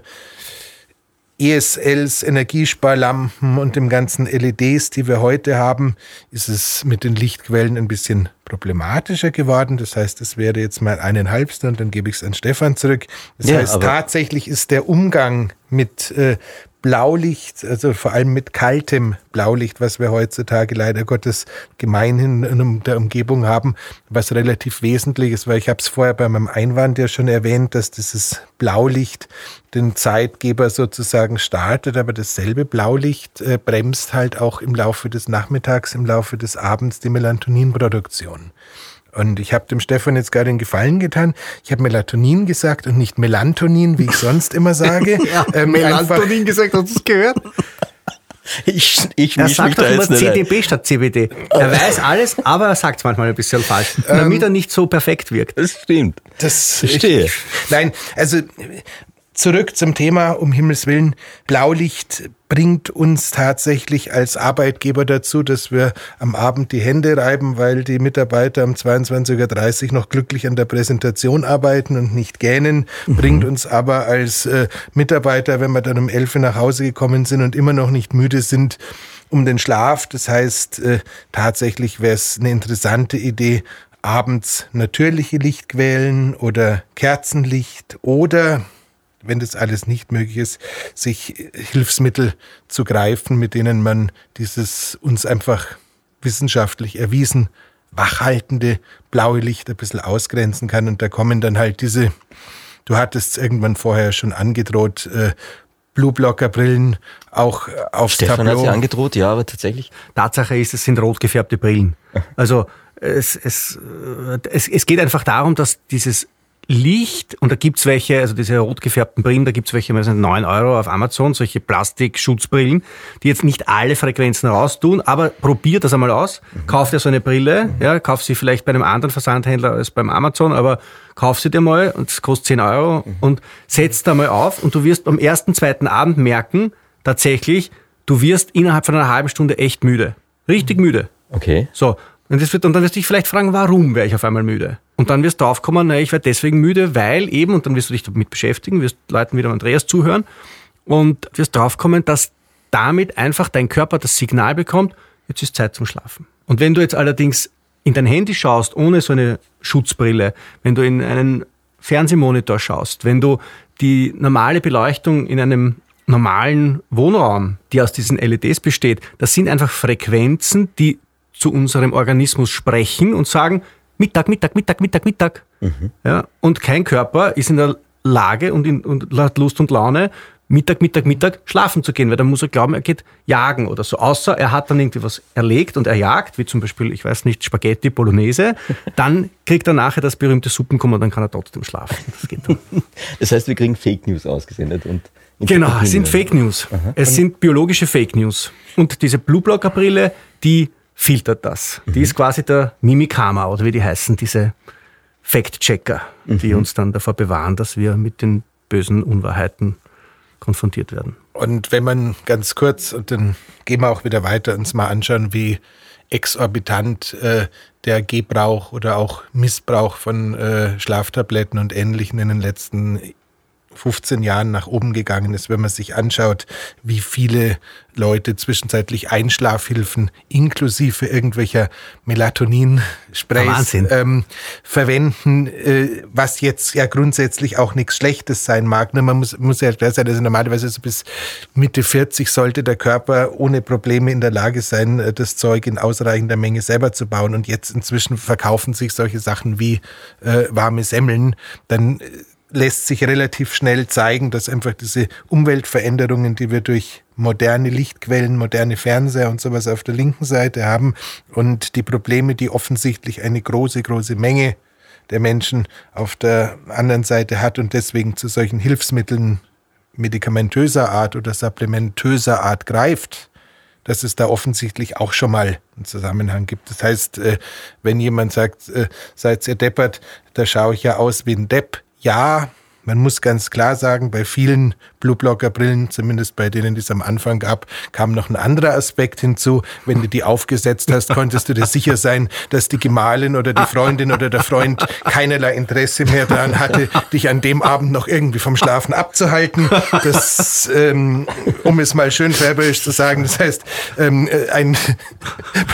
ESLs, Energiesparlampen und dem ganzen LEDs, die wir heute haben, ist es mit den Lichtquellen ein bisschen problematischer geworden. Das heißt, es wäre jetzt mal eineinhalbster und dann gebe ich es an Stefan zurück. Das ja, heißt, tatsächlich ist der Umgang mit äh, Blaulicht, also vor allem mit kaltem Blaulicht, was wir heutzutage leider Gottes gemeinhin in der Umgebung haben, was relativ wesentlich ist, weil ich habe es vorher bei meinem Einwand ja schon erwähnt, dass dieses Blaulicht den Zeitgeber sozusagen startet, aber dasselbe Blaulicht äh, bremst halt auch im Laufe des Nachmittags, im Laufe des Abends die Melatoninproduktion. Und ich habe dem Stefan jetzt gerade den Gefallen getan. Ich habe Melatonin gesagt und nicht Melantonin, wie ich sonst immer sage. ja, ähm, Melantonin gesagt, hast du es gehört? Ich, ich er sagt doch immer CDB statt CBD. Er weiß alles, aber er sagt es manchmal ein bisschen falsch, damit ähm, er nicht so perfekt wirkt. Das stimmt. Das verstehe. Ich, nein, also Zurück zum Thema, um Himmels Willen. Blaulicht bringt uns tatsächlich als Arbeitgeber dazu, dass wir am Abend die Hände reiben, weil die Mitarbeiter um 22.30 Uhr noch glücklich an der Präsentation arbeiten und nicht gähnen. Mhm. Bringt uns aber als äh, Mitarbeiter, wenn wir dann um 11 Uhr nach Hause gekommen sind und immer noch nicht müde sind, um den Schlaf. Das heißt, äh, tatsächlich wäre es eine interessante Idee, abends natürliche Lichtquellen oder Kerzenlicht oder wenn das alles nicht möglich ist, sich Hilfsmittel zu greifen, mit denen man dieses uns einfach wissenschaftlich erwiesen wachhaltende blaue Licht ein bisschen ausgrenzen kann. Und da kommen dann halt diese, du hattest irgendwann vorher schon angedroht, äh, Blue Blocker Brillen auch aufs Stefan Tableau. hat sie angedroht, ja, aber tatsächlich. Tatsache ist, es sind rot gefärbte Brillen. Also es, es, äh, es, es geht einfach darum, dass dieses Licht, und da gibt's welche, also diese rot gefärbten Brillen, da gibt's welche, sind 9 Euro auf Amazon, solche Plastikschutzbrillen, die jetzt nicht alle Frequenzen raustun, aber probiert das einmal aus. Mhm. Kauf dir so eine Brille, ja, kauf sie vielleicht bei einem anderen Versandhändler als beim Amazon, aber kauf sie dir mal und es kostet 10 Euro mhm. und setz da mal auf und du wirst am ersten, zweiten Abend merken, tatsächlich, du wirst innerhalb von einer halben Stunde echt müde. Richtig mhm. müde. Okay. So. Und, das wird, und dann wirst du dich vielleicht fragen, warum wäre ich auf einmal müde? Und dann wirst du draufkommen, naja, ich werde deswegen müde, weil eben, und dann wirst du dich damit beschäftigen, wirst Leuten wieder Andreas zuhören und wirst draufkommen, dass damit einfach dein Körper das Signal bekommt, jetzt ist Zeit zum Schlafen. Und wenn du jetzt allerdings in dein Handy schaust, ohne so eine Schutzbrille, wenn du in einen Fernsehmonitor schaust, wenn du die normale Beleuchtung in einem normalen Wohnraum, die aus diesen LEDs besteht, das sind einfach Frequenzen, die zu unserem Organismus sprechen und sagen, Mittag, Mittag, Mittag, Mittag, Mittag. Mhm. Ja, und kein Körper ist in der Lage und, in, und hat Lust und Laune, Mittag, Mittag, Mittag schlafen zu gehen, weil dann muss er glauben, er geht jagen oder so. Außer er hat dann irgendwie was erlegt und er jagt, wie zum Beispiel, ich weiß nicht, Spaghetti, Bolognese, dann kriegt er nachher das berühmte Suppenkummer und dann kann er trotzdem schlafen. Das, geht dann. das heißt, wir kriegen Fake News ausgesendet und Genau, es sind Fake News. Aha. Es sind biologische Fake News. Und diese Blue Blocker Brille, die filtert das. Mhm. Die ist quasi der Mimikama oder wie die heißen, diese Fact-Checker, mhm. die uns dann davor bewahren, dass wir mit den bösen Unwahrheiten konfrontiert werden. Und wenn man ganz kurz, und dann gehen wir auch wieder weiter, uns mal anschauen, wie exorbitant äh, der Gebrauch oder auch Missbrauch von äh, Schlaftabletten und Ähnlichen in den letzten 15 Jahren nach oben gegangen ist, wenn man sich anschaut, wie viele Leute zwischenzeitlich Einschlafhilfen inklusive irgendwelcher Melatonin-Sprays ähm, verwenden, äh, was jetzt ja grundsätzlich auch nichts Schlechtes sein mag. Ne? Man muss, muss ja klar sein, also normalerweise so bis Mitte 40 sollte der Körper ohne Probleme in der Lage sein, äh, das Zeug in ausreichender Menge selber zu bauen. Und jetzt inzwischen verkaufen sich solche Sachen wie äh, warme Semmeln. Dann äh, lässt sich relativ schnell zeigen, dass einfach diese Umweltveränderungen, die wir durch moderne Lichtquellen, moderne Fernseher und sowas auf der linken Seite haben und die Probleme, die offensichtlich eine große, große Menge der Menschen auf der anderen Seite hat und deswegen zu solchen Hilfsmitteln medikamentöser Art oder supplementöser Art greift, dass es da offensichtlich auch schon mal einen Zusammenhang gibt. Das heißt, äh, wenn jemand sagt, äh, seid ihr deppert, da schaue ich ja aus wie ein Depp. Ja, man muss ganz klar sagen, bei vielen Blueblocker-Brillen, zumindest bei denen, die es am Anfang gab, kam noch ein anderer Aspekt hinzu. Wenn du die aufgesetzt hast, konntest du dir sicher sein, dass die Gemahlin oder die Freundin oder der Freund keinerlei Interesse mehr daran hatte, dich an dem Abend noch irgendwie vom Schlafen abzuhalten. Das, ähm, um es mal schön färberisch zu sagen, das heißt, ähm, ein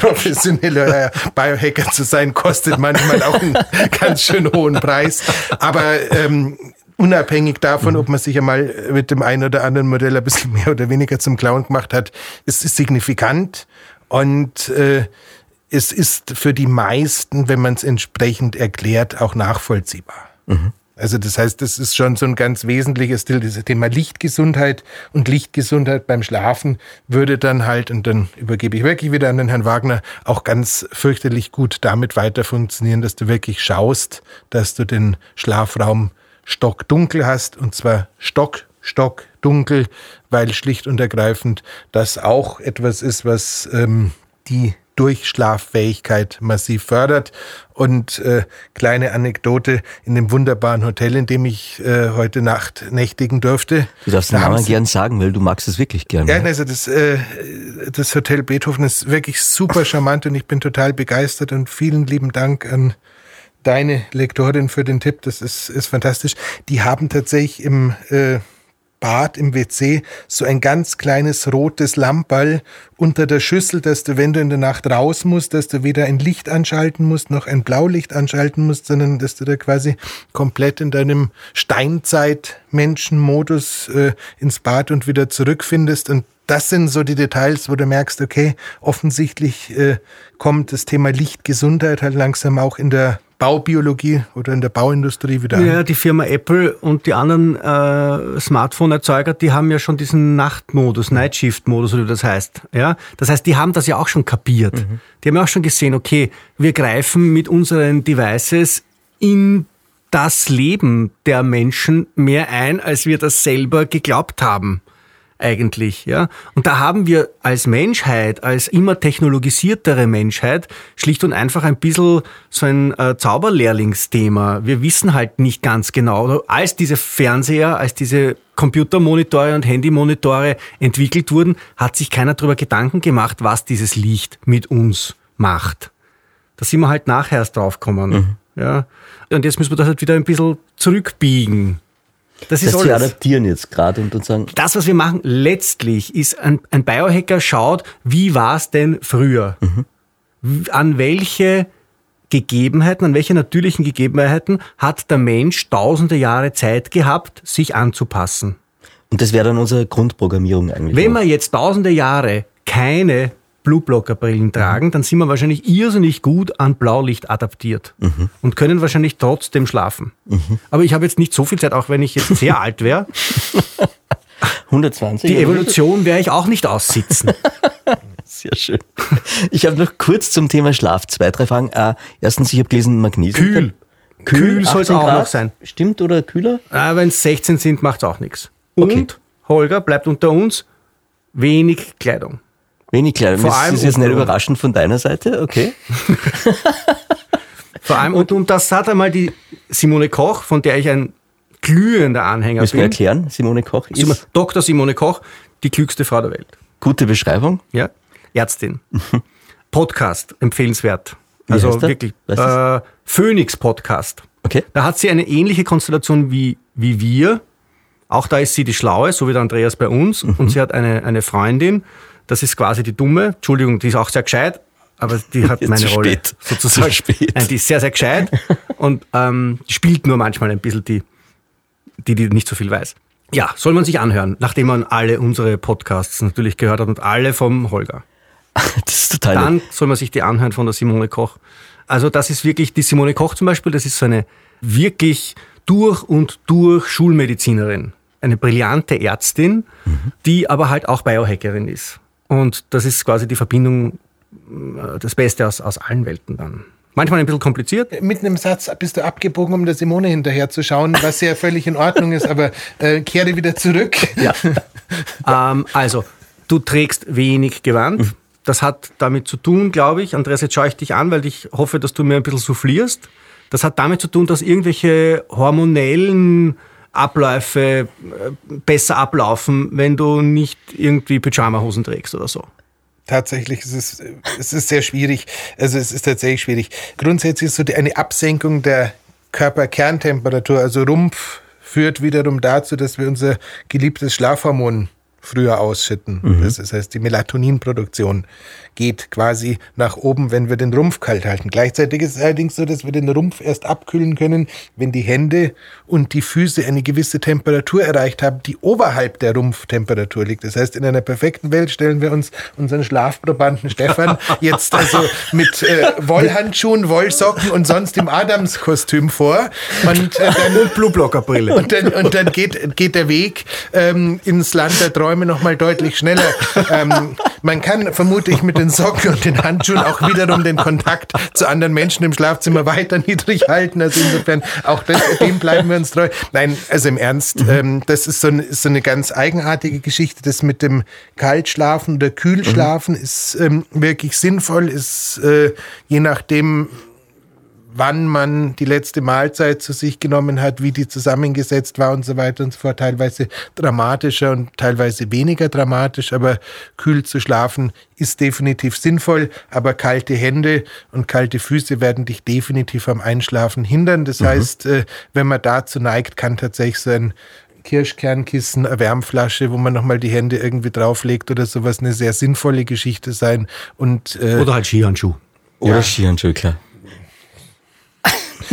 professioneller Biohacker zu sein, kostet manchmal auch einen ganz schön hohen Preis. Aber ähm, unabhängig davon, mhm. ob man sich einmal mit dem einen oder anderen Modell ein bisschen mehr oder weniger zum Clown gemacht hat, es ist signifikant und äh, es ist für die meisten, wenn man es entsprechend erklärt, auch nachvollziehbar. Mhm. Also das heißt, das ist schon so ein ganz wesentliches Thema Lichtgesundheit und Lichtgesundheit beim Schlafen würde dann halt, und dann übergebe ich wirklich wieder an den Herrn Wagner, auch ganz fürchterlich gut damit weiter funktionieren, dass du wirklich schaust, dass du den Schlafraum stockdunkel hast, und zwar stock, stock dunkel, weil schlicht und ergreifend das auch etwas ist, was ähm, die Durchschlaffähigkeit massiv fördert. Und äh, kleine Anekdote in dem wunderbaren Hotel, in dem ich äh, heute Nacht nächtigen durfte. Du darfst den Namen gern sagen, weil du magst es wirklich gern. Ja, also das, äh, das Hotel Beethoven ist wirklich super charmant und ich bin total begeistert und vielen lieben Dank an deine Lektorin für den Tipp. Das ist, ist fantastisch. Die haben tatsächlich im äh, Bad, im WC, so ein ganz kleines rotes Lamperl unter der Schüssel, dass du, wenn du in der Nacht raus musst, dass du weder ein Licht anschalten musst, noch ein Blaulicht anschalten musst, sondern dass du da quasi komplett in deinem Steinzeit-Menschenmodus äh, ins Bad und wieder zurückfindest. Und das sind so die Details, wo du merkst, okay, offensichtlich äh, kommt das Thema Lichtgesundheit halt langsam auch in der Baubiologie oder in der Bauindustrie wieder an. Ja, die Firma Apple und die anderen äh, Smartphone-Erzeuger, die haben ja schon diesen Nachtmodus, Nightshift-Modus, oder wie das heißt. Ja? Das heißt, die haben das ja auch schon kapiert. Mhm. Die haben ja auch schon gesehen, okay, wir greifen mit unseren Devices in das Leben der Menschen mehr ein, als wir das selber geglaubt haben eigentlich, ja. Und da haben wir als Menschheit, als immer technologisiertere Menschheit, schlicht und einfach ein bisschen so ein äh, Zauberlehrlingsthema. Wir wissen halt nicht ganz genau, als diese Fernseher, als diese Computermonitore und Handymonitore entwickelt wurden, hat sich keiner darüber Gedanken gemacht, was dieses Licht mit uns macht. Da sind wir halt nachher erst draufgekommen. Mhm. Ja. Und jetzt müssen wir das halt wieder ein bisschen zurückbiegen. Das ist das alles. Wir adaptieren jetzt gerade und, und sagen. Das, was wir machen, letztlich ist ein, ein Biohacker schaut, wie war es denn früher? Mhm. An welche Gegebenheiten, an welche natürlichen Gegebenheiten hat der Mensch tausende Jahre Zeit gehabt, sich anzupassen? Und das wäre dann unsere Grundprogrammierung eigentlich. Wenn wir jetzt tausende Jahre keine Blueblocker-Brillen tragen, dann sind wir wahrscheinlich irrsinnig gut an Blaulicht adaptiert mhm. und können wahrscheinlich trotzdem schlafen. Mhm. Aber ich habe jetzt nicht so viel Zeit, auch wenn ich jetzt sehr alt wäre. 120. Die Evolution werde ich auch nicht aussitzen. Sehr schön. Ich habe noch kurz zum Thema Schlaf zwei, drei Fragen. Äh, erstens, ich habe gelesen, Magnesium. Kühl. Kühl, Kühl soll es auch Grad. noch sein. Stimmt oder kühler? Äh, wenn es 16 sind, macht es auch nichts. Und, okay. Holger, bleibt unter uns, wenig Kleidung. Wenig Kleidung. Vor allem das ist jetzt nicht überraschend von deiner Seite, okay. Vor allem, und, und das hat einmal die Simone Koch, von der ich ein glühender Anhänger Müssen bin. wir erklären, Simone Koch ist? Dr. Simone Koch, die klügste Frau der Welt. Gute Beschreibung. Ja, Ärztin. Podcast, empfehlenswert. also wirklich. Äh, Phoenix Podcast. Okay. Da hat sie eine ähnliche Konstellation wie, wie wir. Auch da ist sie die Schlaue, so wie der Andreas bei uns. Mhm. Und sie hat eine, eine Freundin, das ist quasi die Dumme. Entschuldigung, die ist auch sehr gescheit, aber die hat meine Rolle spät. sozusagen. Zu spät. Nein, die ist sehr, sehr gescheit und ähm, spielt nur manchmal ein bisschen die, die, die nicht so viel weiß. Ja, soll man sich anhören, nachdem man alle unsere Podcasts natürlich gehört hat und alle vom Holger. Das ist total. Dann soll man sich die anhören von der Simone Koch. Also das ist wirklich die Simone Koch zum Beispiel, das ist so eine wirklich durch und durch Schulmedizinerin. Eine brillante Ärztin, die aber halt auch Biohackerin ist. Und das ist quasi die Verbindung, äh, das Beste aus, aus allen Welten dann. Manchmal ein bisschen kompliziert. Mit einem Satz bist du abgebogen, um der Simone hinterher zu schauen, was ja völlig in Ordnung ist, aber äh, kehre wieder zurück. Ja. ähm, also, du trägst wenig Gewand. Das hat damit zu tun, glaube ich. Andreas, jetzt schaue ich dich an, weil ich hoffe, dass du mir ein bisschen soufflierst. Das hat damit zu tun, dass irgendwelche hormonellen Abläufe äh, besser ablaufen, wenn du nicht irgendwie Pyjamahosen trägst oder so. Tatsächlich ist es, es ist sehr schwierig. Also es ist tatsächlich schwierig. Grundsätzlich ist so eine Absenkung der Körperkerntemperatur, also Rumpf, führt wiederum dazu, dass wir unser geliebtes Schlafhormon früher ausschütten. Mhm. Das heißt, die Melatoninproduktion geht quasi nach oben, wenn wir den Rumpf kalt halten. Gleichzeitig ist es allerdings so, dass wir den Rumpf erst abkühlen können, wenn die Hände und die Füße eine gewisse Temperatur erreicht haben, die oberhalb der Rumpftemperatur liegt. Das heißt, in einer perfekten Welt stellen wir uns unseren Schlafprobanden Stefan jetzt also mit äh, Wollhandschuhen, Wollsocken und sonst im Adamskostüm vor. Und, äh, dann, Blue Blocker Brille. Und dann, und dann geht, geht der Weg ähm, ins Land der Träume nochmal deutlich schneller. Ähm, man kann vermutlich mit den Socken und den Handschuhen auch wiederum den Kontakt zu anderen Menschen im Schlafzimmer weiter niedrig halten. Also insofern auch das, dem bleiben wir uns treu. Nein, also im Ernst, mhm. ähm, das ist so, eine, ist so eine ganz eigenartige Geschichte. Das mit dem Kaltschlafen oder Kühlschlafen mhm. ist ähm, wirklich sinnvoll, ist äh, je nachdem, wann man die letzte Mahlzeit zu sich genommen hat, wie die zusammengesetzt war und so weiter und so fort. Teilweise dramatischer und teilweise weniger dramatisch, aber kühl zu schlafen ist definitiv sinnvoll, aber kalte Hände und kalte Füße werden dich definitiv am Einschlafen hindern. Das mhm. heißt, äh, wenn man dazu neigt, kann tatsächlich so ein Kirschkernkissen, eine Wärmflasche, wo man nochmal die Hände irgendwie drauflegt oder sowas, eine sehr sinnvolle Geschichte sein. Und, äh, oder halt Skihandschuh. Oder ja. Skihandschuh, klar.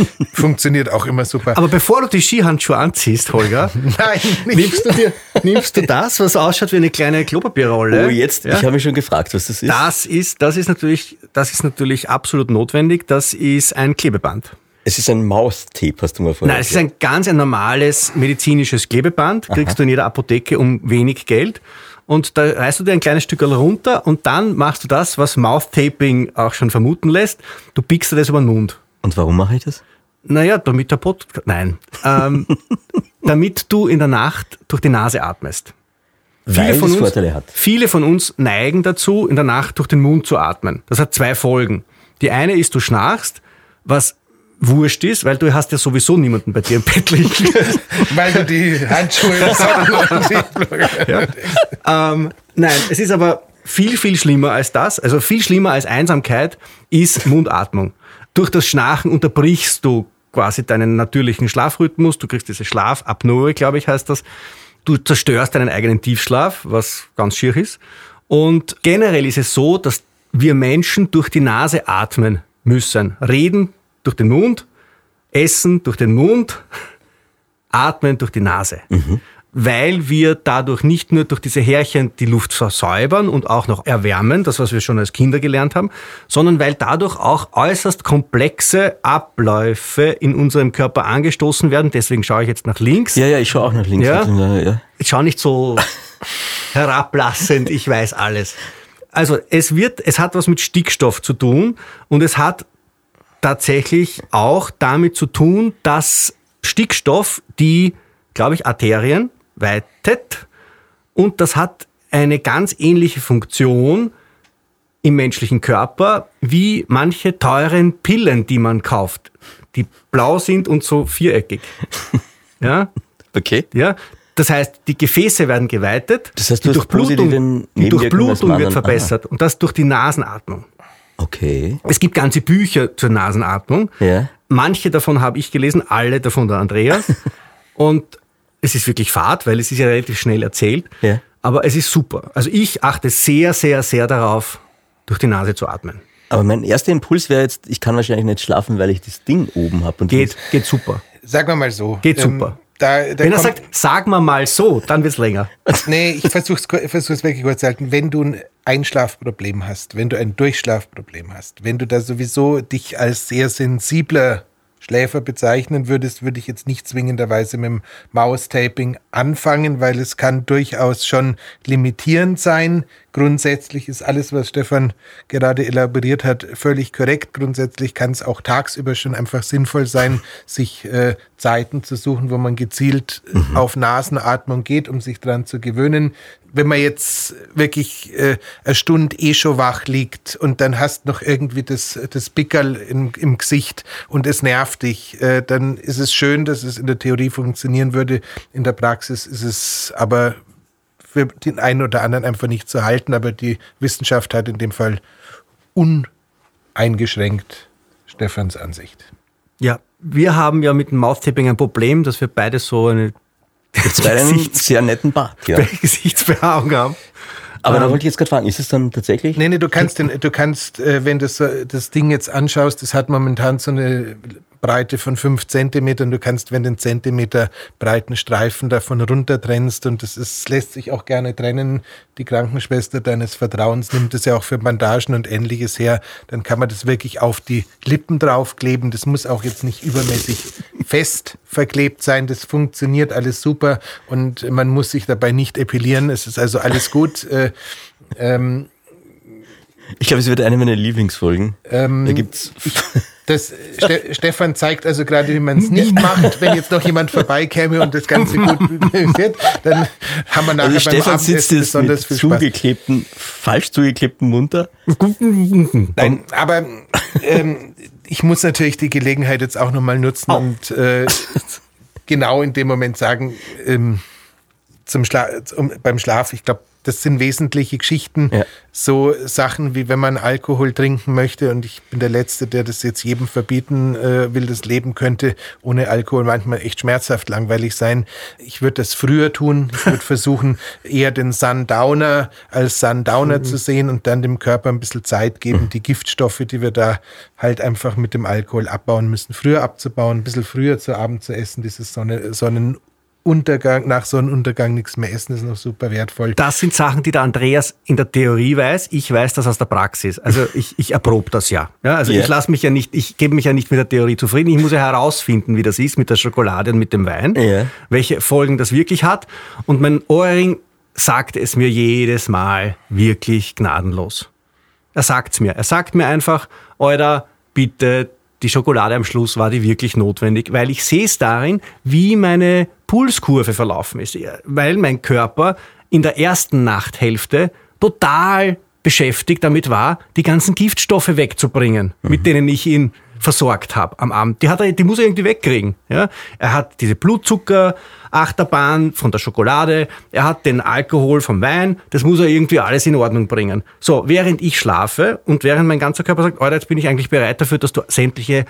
Funktioniert auch immer super. Aber bevor du die Skihandschuhe anziehst, Holger, Nein, nimmst, du dir, nimmst du das, was ausschaut wie eine kleine Klopapierrolle? Oh, jetzt, ja? ich habe mich schon gefragt, was das ist. Das ist, das ist natürlich, das ist natürlich absolut notwendig. Das ist ein Klebeband. Es ist ein Mouth-Tape, hast du mal vorher Nein, es ist ein ganz ein normales medizinisches Klebeband. Kriegst Aha. du in jeder Apotheke um wenig Geld. Und da reißt du dir ein kleines Stück runter und dann machst du das, was Mouth-Taping auch schon vermuten lässt. Du pickst dir das über den Mund. Und warum mache ich das? Naja, damit der Podcast. Nein. Ähm, damit du in der Nacht durch die Nase atmest. Weil viele von uns, Vorteile hat. Viele von uns neigen dazu, in der Nacht durch den Mund zu atmen. Das hat zwei Folgen. Die eine ist, du schnarchst, was wurscht ist, weil du hast ja sowieso niemanden bei dir im Bett liegen. weil du die Handschuhe ja. ähm, Nein, es ist aber viel, viel schlimmer als das. Also viel schlimmer als Einsamkeit ist Mundatmung. Durch das Schnarchen unterbrichst du quasi deinen natürlichen Schlafrhythmus. Du kriegst diese Schlafapnoe, glaube ich, heißt das. Du zerstörst deinen eigenen Tiefschlaf, was ganz schier ist. Und generell ist es so, dass wir Menschen durch die Nase atmen müssen. Reden durch den Mund, essen durch den Mund, atmen durch die Nase. Mhm weil wir dadurch nicht nur durch diese Härchen die Luft versäubern und auch noch erwärmen, das was wir schon als Kinder gelernt haben, sondern weil dadurch auch äußerst komplexe Abläufe in unserem Körper angestoßen werden. Deswegen schaue ich jetzt nach links. Ja, ja, ich schaue auch nach links. Ja? ja. Ich schaue nicht so herablassend, ich weiß alles. Also es wird, es hat was mit Stickstoff zu tun und es hat tatsächlich auch damit zu tun, dass Stickstoff die, glaube ich, Arterien weitet und das hat eine ganz ähnliche Funktion im menschlichen Körper wie manche teuren Pillen, die man kauft, die blau sind und so viereckig. Ja? Okay. Ja, das heißt, die Gefäße werden geweitet, das heißt, die Durchblutung, die Durchblutung wird verbessert Aha. und das durch die Nasenatmung. Okay. Es gibt ganze Bücher zur Nasenatmung. Ja. Manche davon habe ich gelesen, alle davon der Andreas. und es ist wirklich fad, weil es ist ja relativ schnell erzählt. Ja. Aber es ist super. Also ich achte sehr, sehr, sehr darauf, durch die Nase zu atmen. Aber mein erster Impuls wäre jetzt, ich kann wahrscheinlich nicht schlafen, weil ich das Ding oben habe. Geht, geht super. Sagen wir mal so. Geht ähm, super. Da, da Wenn er sagt, sag mal mal so, dann wird es länger. Nee, ich versuche es wirklich kurz zu halten. Wenn du ein Einschlafproblem hast, wenn du ein Durchschlafproblem hast, wenn du da sowieso dich als sehr sensibler Schläfer bezeichnen würdest, würde ich jetzt nicht zwingenderweise mit dem Maustaping anfangen, weil es kann durchaus schon limitierend sein. Grundsätzlich ist alles, was Stefan gerade elaboriert hat, völlig korrekt. Grundsätzlich kann es auch tagsüber schon einfach sinnvoll sein, sich äh, Zeiten zu suchen, wo man gezielt mhm. auf Nasenatmung geht, um sich daran zu gewöhnen wenn man jetzt wirklich äh, eine Stunde eh schon wach liegt und dann hast noch irgendwie das, das Pickerl im, im Gesicht und es nervt dich, äh, dann ist es schön, dass es in der Theorie funktionieren würde. In der Praxis ist es aber für den einen oder anderen einfach nicht zu halten, aber die Wissenschaft hat in dem Fall uneingeschränkt Stefans Ansicht. Ja, wir haben ja mit dem Mouth-Tapping ein Problem, dass wir beide so eine Jetzt beide einen sehr netten Bart. Ja. Gesichtsbehaarung haben. Aber da ähm, wollte ich jetzt gerade fragen, ist es dann tatsächlich? Nee, nee, du kannst, den, du kannst, äh, wenn du das Ding jetzt anschaust, das hat momentan so eine Breite von fünf Zentimetern. Du kannst, wenn du einen Zentimeter breiten Streifen davon runter trennst und das ist, lässt sich auch gerne trennen. Die Krankenschwester deines Vertrauens nimmt es ja auch für Bandagen und ähnliches her. Dann kann man das wirklich auf die Lippen draufkleben. Das muss auch jetzt nicht übermäßig fest verklebt sein. Das funktioniert alles super und man muss sich dabei nicht epilieren. Es ist also alles gut. Äh, ähm, ich glaube, es wird eine meiner Lieblingsfolgen. Ähm, da gibt's. Das Ste Stefan zeigt also gerade, wie man es nicht macht. Wenn jetzt noch jemand vorbeikäme und das Ganze gut wird, dann haben wir nachher also beim Stefan Abendessen sitzt besonders viel zugeklebten, falsch zugeklebten Munter. Nein, aber ähm, ich muss natürlich die Gelegenheit jetzt auch nochmal nutzen oh. und äh, genau in dem Moment sagen, ähm, zum Schla um, beim Schlaf, ich glaube, das sind wesentliche Geschichten. Ja. So Sachen wie wenn man Alkohol trinken möchte und ich bin der Letzte, der das jetzt jedem verbieten äh, will, das Leben könnte ohne Alkohol manchmal echt schmerzhaft langweilig sein. Ich würde das früher tun. Ich würde versuchen, eher den Sundowner als Sundowner mhm. zu sehen und dann dem Körper ein bisschen Zeit geben, mhm. die Giftstoffe, die wir da halt einfach mit dem Alkohol abbauen müssen, früher abzubauen, ein bisschen früher zu Abend zu essen, dieses Sonne, Sonnen Untergang, nach Sonnenuntergang nichts mehr essen, ist noch super wertvoll. Das sind Sachen, die der Andreas in der Theorie weiß. Ich weiß das aus der Praxis. Also ich, ich erprobe das ja. ja also yeah. ich lasse mich ja nicht, ich gebe mich ja nicht mit der Theorie zufrieden. Ich muss ja herausfinden, wie das ist mit der Schokolade und mit dem Wein, yeah. welche Folgen das wirklich hat. Und mein Ohrring sagt es mir jedes Mal wirklich gnadenlos. Er sagt's mir. Er sagt mir einfach, Euer, bitte die Schokolade am Schluss war die wirklich notwendig, weil ich sehe es darin, wie meine Pulskurve verlaufen ist, weil mein Körper in der ersten Nachthälfte total beschäftigt damit war, die ganzen Giftstoffe wegzubringen, mhm. mit denen ich ihn versorgt habe am Abend. Die, hat er, die muss er irgendwie wegkriegen. Ja? Er hat diese Blutzucker-Achterbahn von der Schokolade, er hat den Alkohol vom Wein, das muss er irgendwie alles in Ordnung bringen. So, während ich schlafe und während mein ganzer Körper sagt, jetzt bin ich eigentlich bereit dafür, dass du sämtliche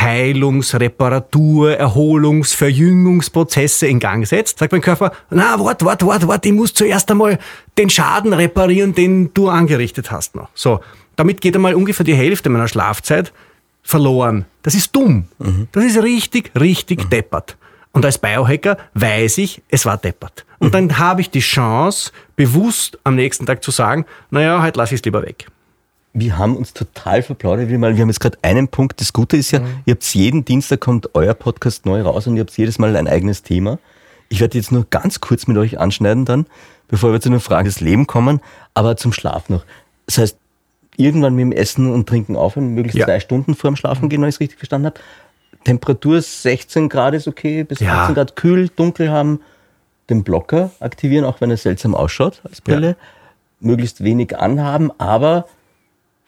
Heilungs-, Reparatur-, Erholungs-, Verjüngungsprozesse in Gang setzt, sagt mein Körper, na, wart, wart, wart, wart, ich muss zuerst einmal den Schaden reparieren, den du angerichtet hast noch. So. Damit geht einmal ungefähr die Hälfte meiner Schlafzeit verloren. Das ist dumm. Mhm. Das ist richtig, richtig mhm. deppert. Und als Biohacker weiß ich, es war deppert. Und mhm. dann habe ich die Chance, bewusst am nächsten Tag zu sagen, naja, heute lasse ich es lieber weg. Wir haben uns total verplaudert. Wir haben jetzt gerade einen Punkt. Das Gute ist ja, mhm. ihr habt jeden Dienstag kommt euer Podcast neu raus und ihr habt jedes Mal ein eigenes Thema. Ich werde jetzt nur ganz kurz mit euch anschneiden dann, bevor wir zu den Fragen des Lebens kommen, aber zum Schlaf noch. Das heißt, irgendwann mit dem Essen und Trinken aufhören, möglichst ja. drei Stunden vor dem Schlafen gehen, wenn ich es richtig verstanden habe. Temperatur 16 Grad ist okay, bis ja. 18 Grad kühl, dunkel haben, den Blocker aktivieren, auch wenn er seltsam ausschaut als Brille. Ja. Möglichst wenig anhaben, aber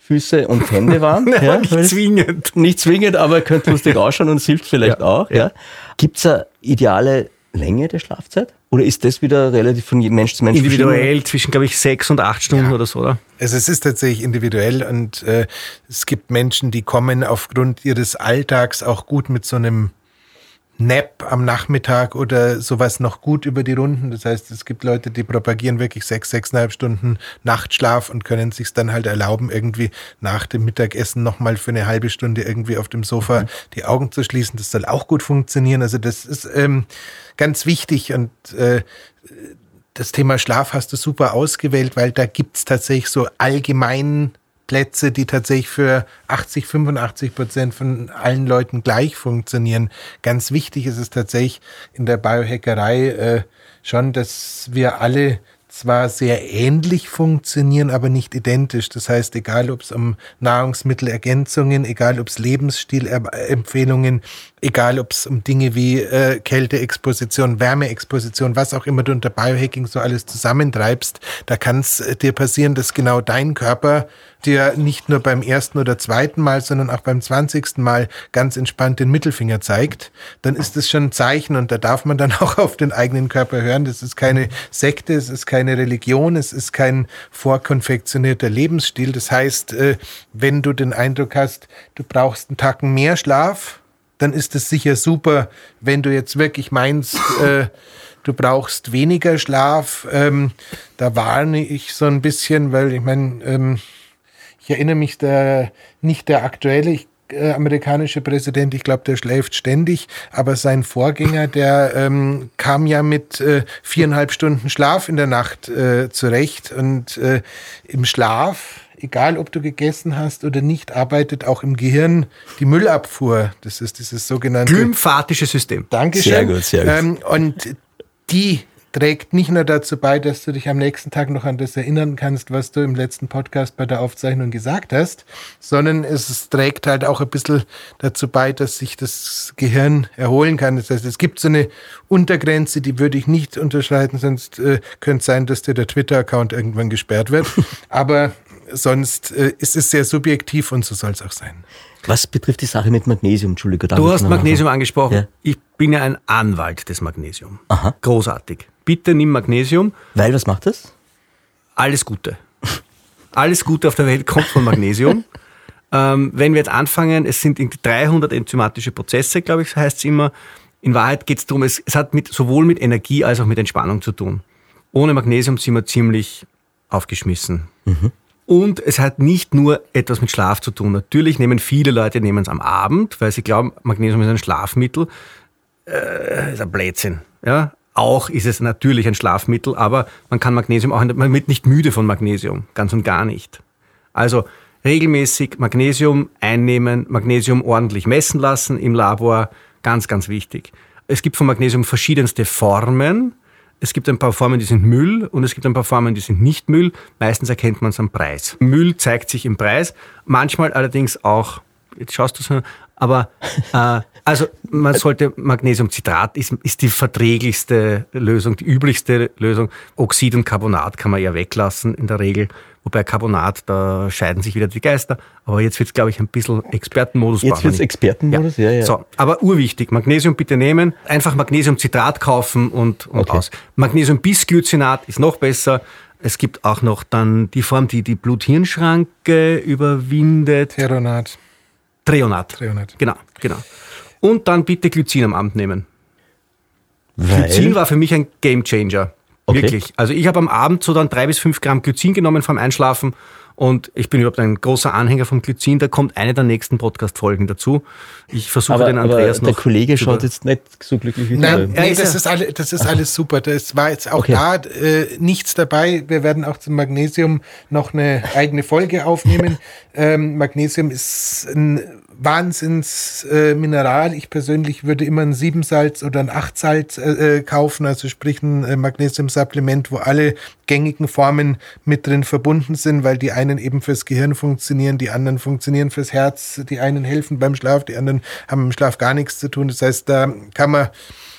Füße und Hände warm. ja, nicht zwingend. Nicht zwingend, aber könnte lustig ausschauen und es hilft vielleicht auch. Ja. Gibt es eine ideale Länge der Schlafzeit? Oder ist das wieder relativ von Mensch zu Mensch Individuell zwischen, glaube ich, sechs und acht Stunden ja. oder so, oder? Also es ist tatsächlich individuell und äh, es gibt Menschen, die kommen aufgrund ihres Alltags auch gut mit so einem Nap am Nachmittag oder sowas noch gut über die Runden. Das heißt, es gibt Leute, die propagieren wirklich sechs, sechseinhalb Stunden Nachtschlaf und können sich dann halt erlauben, irgendwie nach dem Mittagessen nochmal für eine halbe Stunde irgendwie auf dem Sofa mhm. die Augen zu schließen. Das soll auch gut funktionieren. Also das ist ähm, ganz wichtig und äh, das Thema Schlaf hast du super ausgewählt, weil da gibt's tatsächlich so allgemein Plätze, die tatsächlich für 80, 85 Prozent von allen Leuten gleich funktionieren. Ganz wichtig ist es tatsächlich in der Biohackerei äh, schon, dass wir alle zwar sehr ähnlich funktionieren, aber nicht identisch. Das heißt, egal ob es um Nahrungsmittelergänzungen, egal ob es Lebensstilempfehlungen, egal ob es um Dinge wie äh, Kälteexposition, Wärmeexposition, was auch immer du unter Biohacking so alles zusammentreibst, da kann es äh, dir passieren, dass genau dein Körper dir nicht nur beim ersten oder zweiten Mal, sondern auch beim zwanzigsten Mal ganz entspannt den Mittelfinger zeigt, dann ist das schon ein Zeichen und da darf man dann auch auf den eigenen Körper hören. Das ist keine Sekte, es ist keine Religion, es ist kein vorkonfektionierter Lebensstil. Das heißt, äh, wenn du den Eindruck hast, du brauchst einen Tacken mehr Schlaf, dann ist es sicher super, wenn du jetzt wirklich meinst, äh, du brauchst weniger Schlaf. Ähm, da warne ich so ein bisschen, weil ich meine, ähm, ich erinnere mich der, nicht der aktuelle, ich, äh, amerikanische Präsident, ich glaube, der schläft ständig, aber sein Vorgänger, der ähm, kam ja mit äh, viereinhalb Stunden Schlaf in der Nacht äh, zurecht und äh, im Schlaf egal ob du gegessen hast oder nicht, arbeitet auch im Gehirn die Müllabfuhr. Das ist dieses sogenannte Lymphatische System. Dankeschön. Sehr gut, sehr gut. Ähm, und die trägt nicht nur dazu bei, dass du dich am nächsten Tag noch an das erinnern kannst, was du im letzten Podcast bei der Aufzeichnung gesagt hast, sondern es trägt halt auch ein bisschen dazu bei, dass sich das Gehirn erholen kann. Das heißt, es gibt so eine Untergrenze, die würde ich nicht unterschreiten, sonst äh, könnte es sein, dass dir der Twitter-Account irgendwann gesperrt wird. Aber sonst äh, ist es sehr subjektiv und so soll es auch sein. Was betrifft die Sache mit Magnesium, Entschuldige. Du hast Magnesium angesprochen. Ja. Ich bin ja ein Anwalt des Magnesium. Aha. Großartig. Bitte nimm Magnesium. Weil, was macht das? Alles Gute. Alles Gute auf der Welt kommt von Magnesium. ähm, wenn wir jetzt anfangen, es sind irgendwie 300 enzymatische Prozesse, glaube ich, heißt es immer. In Wahrheit geht es darum, es, es hat mit, sowohl mit Energie als auch mit Entspannung zu tun. Ohne Magnesium sind wir ziemlich aufgeschmissen. Und es hat nicht nur etwas mit Schlaf zu tun. Natürlich nehmen viele Leute nehmen es am Abend, weil sie glauben, Magnesium ist ein Schlafmittel. Äh, ist ein Blödsinn. Ja? Auch ist es natürlich ein Schlafmittel, aber man kann Magnesium auch, man wird nicht müde von Magnesium, ganz und gar nicht. Also regelmäßig Magnesium einnehmen, Magnesium ordentlich messen lassen im Labor, ganz, ganz wichtig. Es gibt von Magnesium verschiedenste Formen. Es gibt ein paar Formen, die sind Müll und es gibt ein paar Formen, die sind nicht Müll. Meistens erkennt man es am Preis. Müll zeigt sich im Preis, manchmal allerdings auch, jetzt schaust du so, aber äh, also man sollte Magnesiumcitrat ist, ist die verträglichste Lösung, die üblichste Lösung. Oxid und Carbonat kann man ja weglassen in der Regel. Wobei Carbonat, da scheiden sich wieder die Geister. Aber jetzt wird es, glaube ich, ein bisschen Expertenmodus. Jetzt brauchen wir wird's nicht. Expertenmodus? Ja, ja. So, aber urwichtig, Magnesium bitte nehmen, einfach Magnesiumcitrat kaufen und, und Okay. aus. Magnesiumbisglycinat ist noch besser. Es gibt auch noch dann die Form, die die Blut-Hirn-Schranke überwindet. Teronat. Treonat. Treonat. Genau, genau. Und dann bitte Glycin am Abend nehmen. Weil, Glycin war für mich ein Gamechanger. Okay. Wirklich. Also ich habe am Abend so dann drei bis fünf Gramm Glycin genommen vorm Einschlafen und ich bin überhaupt ein großer Anhänger vom Glycin. Da kommt eine der nächsten Podcast-Folgen dazu. Ich versuche den Andreas aber der noch. Kollege zu- schaut jetzt nicht so glücklich wie Nein, du. nee, ist das, ist alle, das ist alles super. Das war jetzt auch Okay. da äh, nichts dabei. Wir werden auch zum Magnesium noch eine eigene Folge aufnehmen. ähm, Magnesium ist ein Wahnsinnsmineral. Äh, ich persönlich würde immer ein Siebensalz oder ein Achtsalz äh, äh, kaufen, also sprich ein äh, Magnesiumsupplement, wo alle gängigen Formen mit drin verbunden sind, weil die einen eben fürs Gehirn funktionieren, die anderen funktionieren fürs Herz, die einen helfen beim Schlaf, die anderen haben im Schlaf gar nichts zu tun. Das heißt, da kann man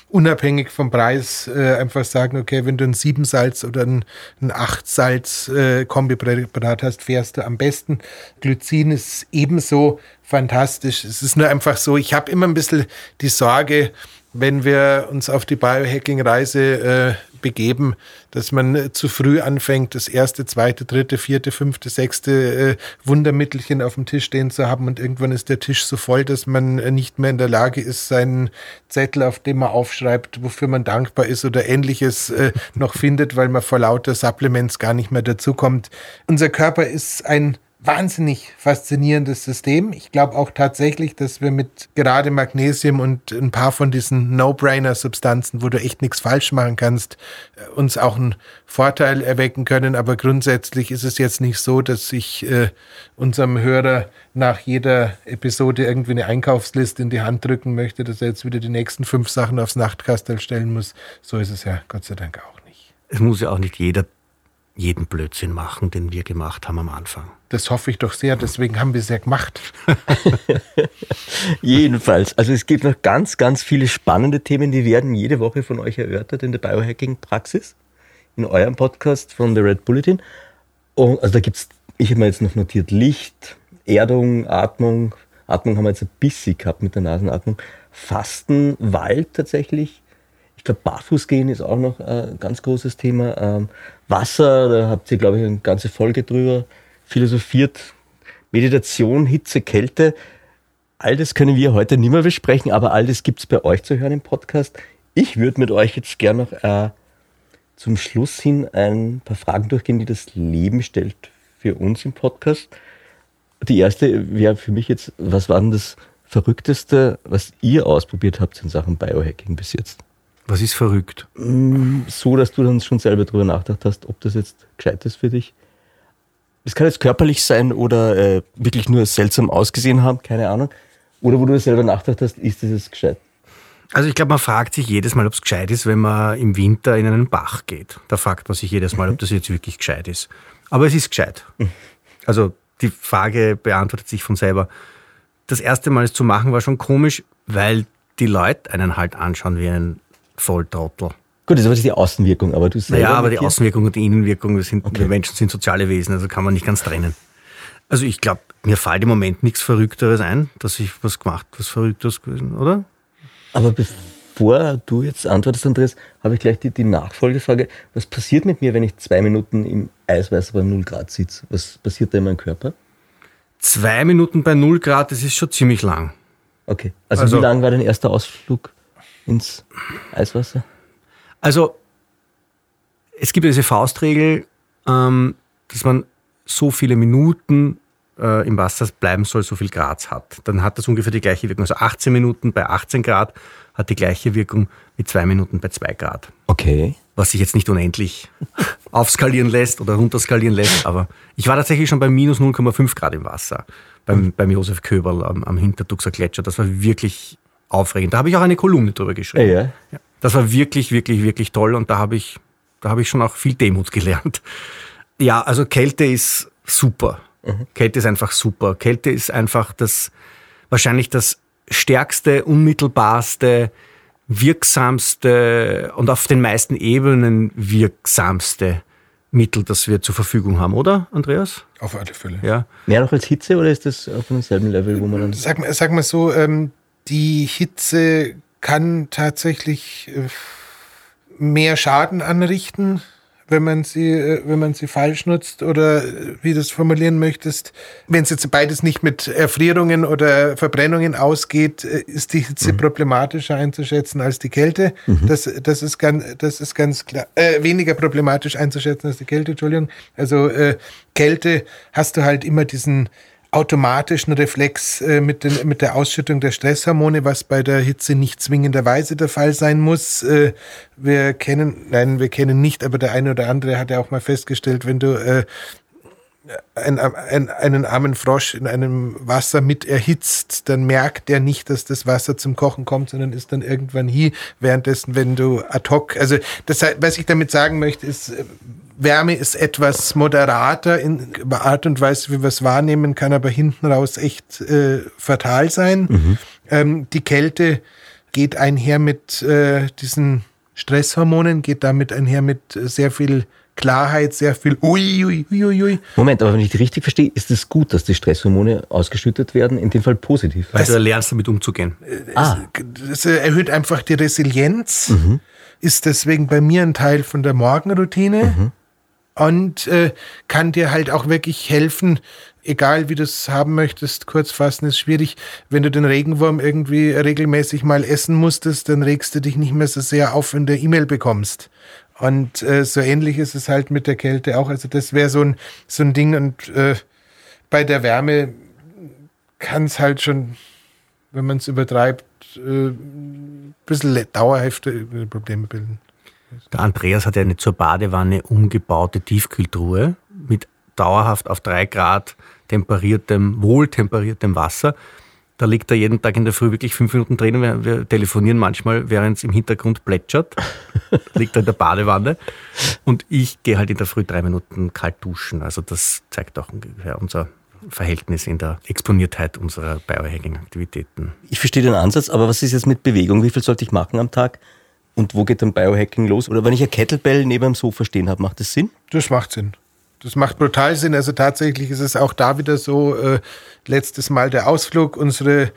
unabhängig vom Preis äh, einfach sagen, okay, wenn du ein Siebensalz oder ein, ein Achtsalz äh, Kombipräparat hast, fährst du am besten. Glycin ist ebenso fantastisch. Es ist nur einfach so, ich habe immer ein bisschen die Sorge, wenn wir uns auf die Biohacking-Reise äh, begeben, dass man äh, zu früh anfängt, das erste, zweite, dritte, vierte, fünfte, sechste äh, Wundermittelchen auf dem Tisch stehen zu haben und irgendwann ist der Tisch so voll, dass man äh, nicht mehr in der Lage ist, seinen Zettel, auf dem man aufschreibt, wofür man dankbar ist oder ähnliches äh, noch findet, weil man vor lauter Supplements gar nicht mehr dazukommt. Unser Körper ist ein wahnsinnig faszinierendes System. Ich glaube auch tatsächlich, dass wir mit gerade Magnesium und ein paar von diesen No-Brainer-Substanzen, wo du echt nichts falsch machen kannst, äh, uns auch einen Vorteil erwecken können. Aber grundsätzlich ist es jetzt nicht so, dass ich äh, unserem Hörer nach jeder Episode irgendwie eine Einkaufsliste in die Hand drücken möchte, dass er jetzt wieder die nächsten fünf Sachen aufs Nachtkastel stellen muss. So ist es ja Gott sei Dank auch nicht. Es muss ja auch nicht jeder jeden Blödsinn machen, den wir gemacht haben am Anfang. Das hoffe ich doch sehr, deswegen haben wir es ja gemacht. Jedenfalls, also es gibt noch ganz, ganz viele spannende Themen, die werden jede Woche von euch erörtert in der Biohacking-Praxis, in eurem Podcast von The Red Bulletin. Und also da gibt es, ich habe mir jetzt noch notiert, Licht, Erdung, Atmung. Atmung haben wir jetzt ein bisschen gehabt mit der Nasenatmung. Fasten, Wald tatsächlich, glaube, Barfußgehen ist auch noch ein ganz großes Thema. Ähm, Wasser, da habt ihr, glaube ich, eine ganze Folge drüber philosophiert. Meditation, Hitze, Kälte. All das können wir heute nicht mehr besprechen, aber all das gibt es bei euch zu hören im Podcast. Ich würde mit euch jetzt gerne noch äh, zum Schluss hin ein paar Fragen durchgehen, die das Leben stellt für uns im Podcast. Die erste wäre für mich jetzt, was war denn das Verrückteste, was ihr ausprobiert habt in Sachen Biohacking bis jetzt? Was ist verrückt? So, dass du dann schon selber drüber nachgedacht hast, ob das jetzt gescheit ist für dich. Es kann jetzt körperlich sein oder äh, wirklich nur seltsam ausgesehen haben, keine Ahnung. Oder wo du selber nachgedacht hast, ist das jetzt gescheit? Also ich glaube, man fragt sich jedes Mal, ob es gescheit ist, wenn man im Winter in einen Bach geht. Da fragt man sich jedes Mal, ob das jetzt wirklich gescheit ist. Aber es ist gescheit. Also die Frage beantwortet sich von selber. Das erste Mal es zu machen war schon komisch, weil die Leute einen halt anschauen wie einen Volltrottel. Gut, das ist die Außenwirkung, aber du selber. Ja, aber die Außenwirkung und die Innenwirkung, sind, okay. wir Menschen sind soziale Wesen, also kann man nicht ganz trennen. Also ich glaube, mir fällt im Moment nichts Verrückteres ein, dass ich was gemacht, was Verrückteres gewesen, oder? Aber bevor du jetzt antwortest, Andreas, habe ich gleich die, die Nachfolgefrage. Was passiert mit mir, wenn ich zwei Minuten im Eiswasser bei 0 Grad sitze? Was passiert da in meinem Körper? Zwei Minuten bei 0 Grad, das ist schon ziemlich lang. Okay. Also, also wie lang war dein erster Ausflug? Ins Eiswasser? Also, es gibt diese Faustregel, ähm, dass man so viele Minuten äh, im Wasser bleiben soll, so viel Grad hat. Dann hat das ungefähr die gleiche Wirkung. Also 18 Minuten bei 18 Grad hat die gleiche Wirkung wie 2 Minuten bei 2 Grad. Okay. Was sich jetzt nicht unendlich aufskalieren lässt oder runterskalieren lässt, aber ich war tatsächlich schon bei minus 0,5 Grad im Wasser beim, beim Josef Köberl am, am Hinterduxer Gletscher. Das war wirklich aufregend. Da habe ich auch eine Kolumne drüber geschrieben. Ja, ja. Das war wirklich, wirklich, wirklich toll und da habe ich, da habe ich schon auch viel Demut gelernt. Ja, also Kälte ist super. Mhm. Kälte ist einfach super. Kälte ist einfach das, wahrscheinlich das stärkste, unmittelbarste, wirksamste und auf den meisten Ebenen wirksamste Mittel, das wir zur Verfügung haben, oder, Andreas? Auf alle Fälle. Ja. Mehr noch als Hitze oder ist das auf demselben Level, wo man dann. Sag, sag mal so, ähm, die Hitze kann tatsächlich äh, mehr Schaden anrichten, wenn man sie, äh, wenn man sie falsch nutzt oder äh, wie du es formulieren möchtest. Wenn es jetzt beides nicht mit Erfrierungen oder Verbrennungen ausgeht, ist die Hitze mhm. problematischer einzuschätzen als die Kälte. Mhm. Das, das, ist ganz, das ist ganz klar. Äh, weniger problematisch einzuschätzen als die Kälte, Entschuldigung. Also äh, Kälte hast du halt immer diesen automatischen Reflex äh, mit, den, mit der Ausschüttung der Stresshormone, was bei der Hitze nicht zwingenderweise der Fall sein muss. Äh, wir kennen, nein, wir kennen nicht, aber der eine oder andere hat ja auch mal festgestellt, wenn du äh, ein, ein, einen armen Frosch in einem Wasser mit erhitzt, dann merkt er nicht, dass das Wasser zum Kochen kommt, sondern ist dann irgendwann hier. Währenddessen, wenn du ad hoc, also das, was ich damit sagen möchte, ist, Wärme ist etwas moderater in Art und Weise, wie wir es wahrnehmen, kann aber hinten raus echt äh, fatal sein. Mhm. Ähm, die Kälte geht einher mit äh, diesen Stresshormonen, geht damit einher mit sehr viel Klarheit, sehr viel ui, ui, ui, ui. Moment, aber wenn ich die richtig verstehe, ist es gut, dass die Stresshormone ausgeschüttet werden, in dem Fall positiv. Weil du lernst damit umzugehen. Es, ah. es erhöht einfach die Resilienz, mhm. ist deswegen bei mir ein Teil von der Morgenroutine. Mhm und äh, kann dir halt auch wirklich helfen, egal wie du es haben möchtest, kurz fassen ist schwierig. Wenn du den Regenwurm irgendwie regelmäßig mal essen musstest, dann regst du dich nicht mehr so sehr auf, wenn du E-Mail bekommst. Und äh, so ähnlich ist es halt mit der Kälte auch. Also das wäre so ein, so ein Ding und äh, bei der Wärme kann es halt schon, wenn man es übertreibt, äh, ein bisschen dauerhafte Probleme bilden. Der Andreas hat ja eine zur Badewanne umgebaute Tiefkühltruhe mit dauerhaft auf drei Grad temperiertem, wohltemperiertem Wasser. Da liegt er jeden Tag in der Früh wirklich fünf Minuten drin. Wir, wir telefonieren manchmal, während es im Hintergrund plätschert. liegt er in der Badewanne. Und ich gehe halt in der Früh drei Minuten kalt duschen. Also das zeigt auch ungefähr unser Verhältnis in der Exponiertheit unserer Biohacking-Aktivitäten. Ich verstehe den Ansatz, aber was ist jetzt mit Bewegung? Wie viel sollte ich machen am Tag? Und wo geht dann Biohacking los? Oder wenn ich ein Kettlebell neben dem Sofa stehen habe, macht das Sinn? Das macht Sinn. Das macht brutal Sinn. Also tatsächlich ist es auch da wieder so, äh, letztes Mal der Ausflug, unsere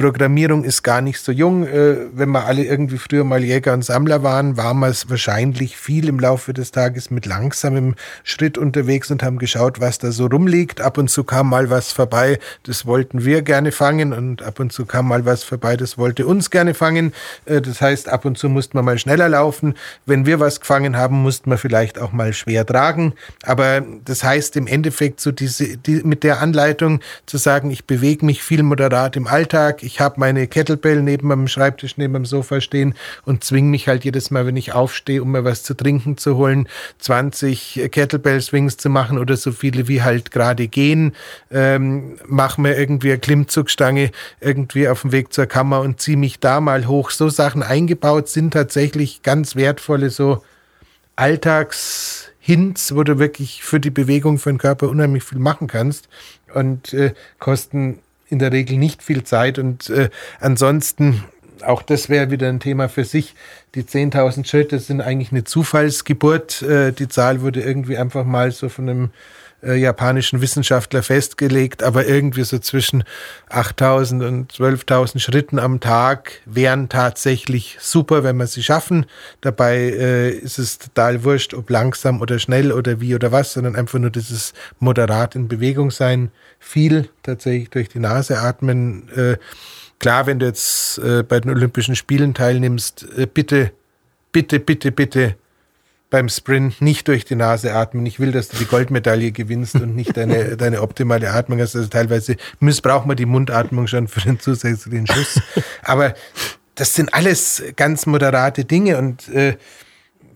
Programmierung ist gar nicht so jung. Äh, wenn wir alle irgendwie früher mal Jäger und Sammler waren, waren wir es wahrscheinlich viel im Laufe des Tages mit langsamem Schritt unterwegs und haben geschaut, was da so rumliegt. Ab und zu kam mal was vorbei, das wollten wir gerne fangen und ab und zu kam mal was vorbei, das wollte uns gerne fangen. Äh, das heißt, ab und zu mussten wir mal schneller laufen. Wenn wir was gefangen haben, mussten wir vielleicht auch mal schwer tragen. Aber das heißt im Endeffekt so diese, die, mit der Anleitung zu sagen, ich bewege mich viel moderat im Alltag, ich habe meine Kettlebell neben meinem Schreibtisch, neben meinem Sofa stehen und zwinge mich halt jedes Mal, wenn ich aufstehe, um mir was zu trinken zu holen, 20 Kettlebell-Swings zu machen oder so viele wie halt gerade gehen. Ähm, mach mir irgendwie eine Klimmzugstange irgendwie auf dem Weg zur Kammer und ziehe mich da mal hoch. So Sachen eingebaut sind tatsächlich ganz wertvolle so Alltags- Hints, wo du wirklich für die Bewegung für den Körper unheimlich viel machen kannst und äh, kosten in der Regel nicht viel Zeit. Und äh, ansonsten, auch das wäre wieder ein Thema für sich. Die 10.000 Schritte sind eigentlich eine Zufallsgeburt. Äh, die Zahl wurde irgendwie einfach mal so von einem äh, japanischen Wissenschaftler festgelegt, aber irgendwie so zwischen 8000 und 12.000 Schritten am Tag wären tatsächlich super, wenn wir sie schaffen. Dabei äh, ist es total wurscht, ob langsam oder schnell oder wie oder was, sondern einfach nur dieses moderat in Bewegung sein. Viel tatsächlich durch die Nase atmen. Äh, klar, wenn du jetzt äh, bei den Olympischen Spielen teilnimmst, äh, bitte, bitte, bitte, bitte beim Sprint nicht durch die Nase atmen. Ich will, dass du die Goldmedaille gewinnst und nicht deine, deine optimale Atmung hast. Also teilweise missbraucht man die Mundatmung schon für den zusätzlichen Schuss. Aber das sind alles ganz moderate Dinge und äh,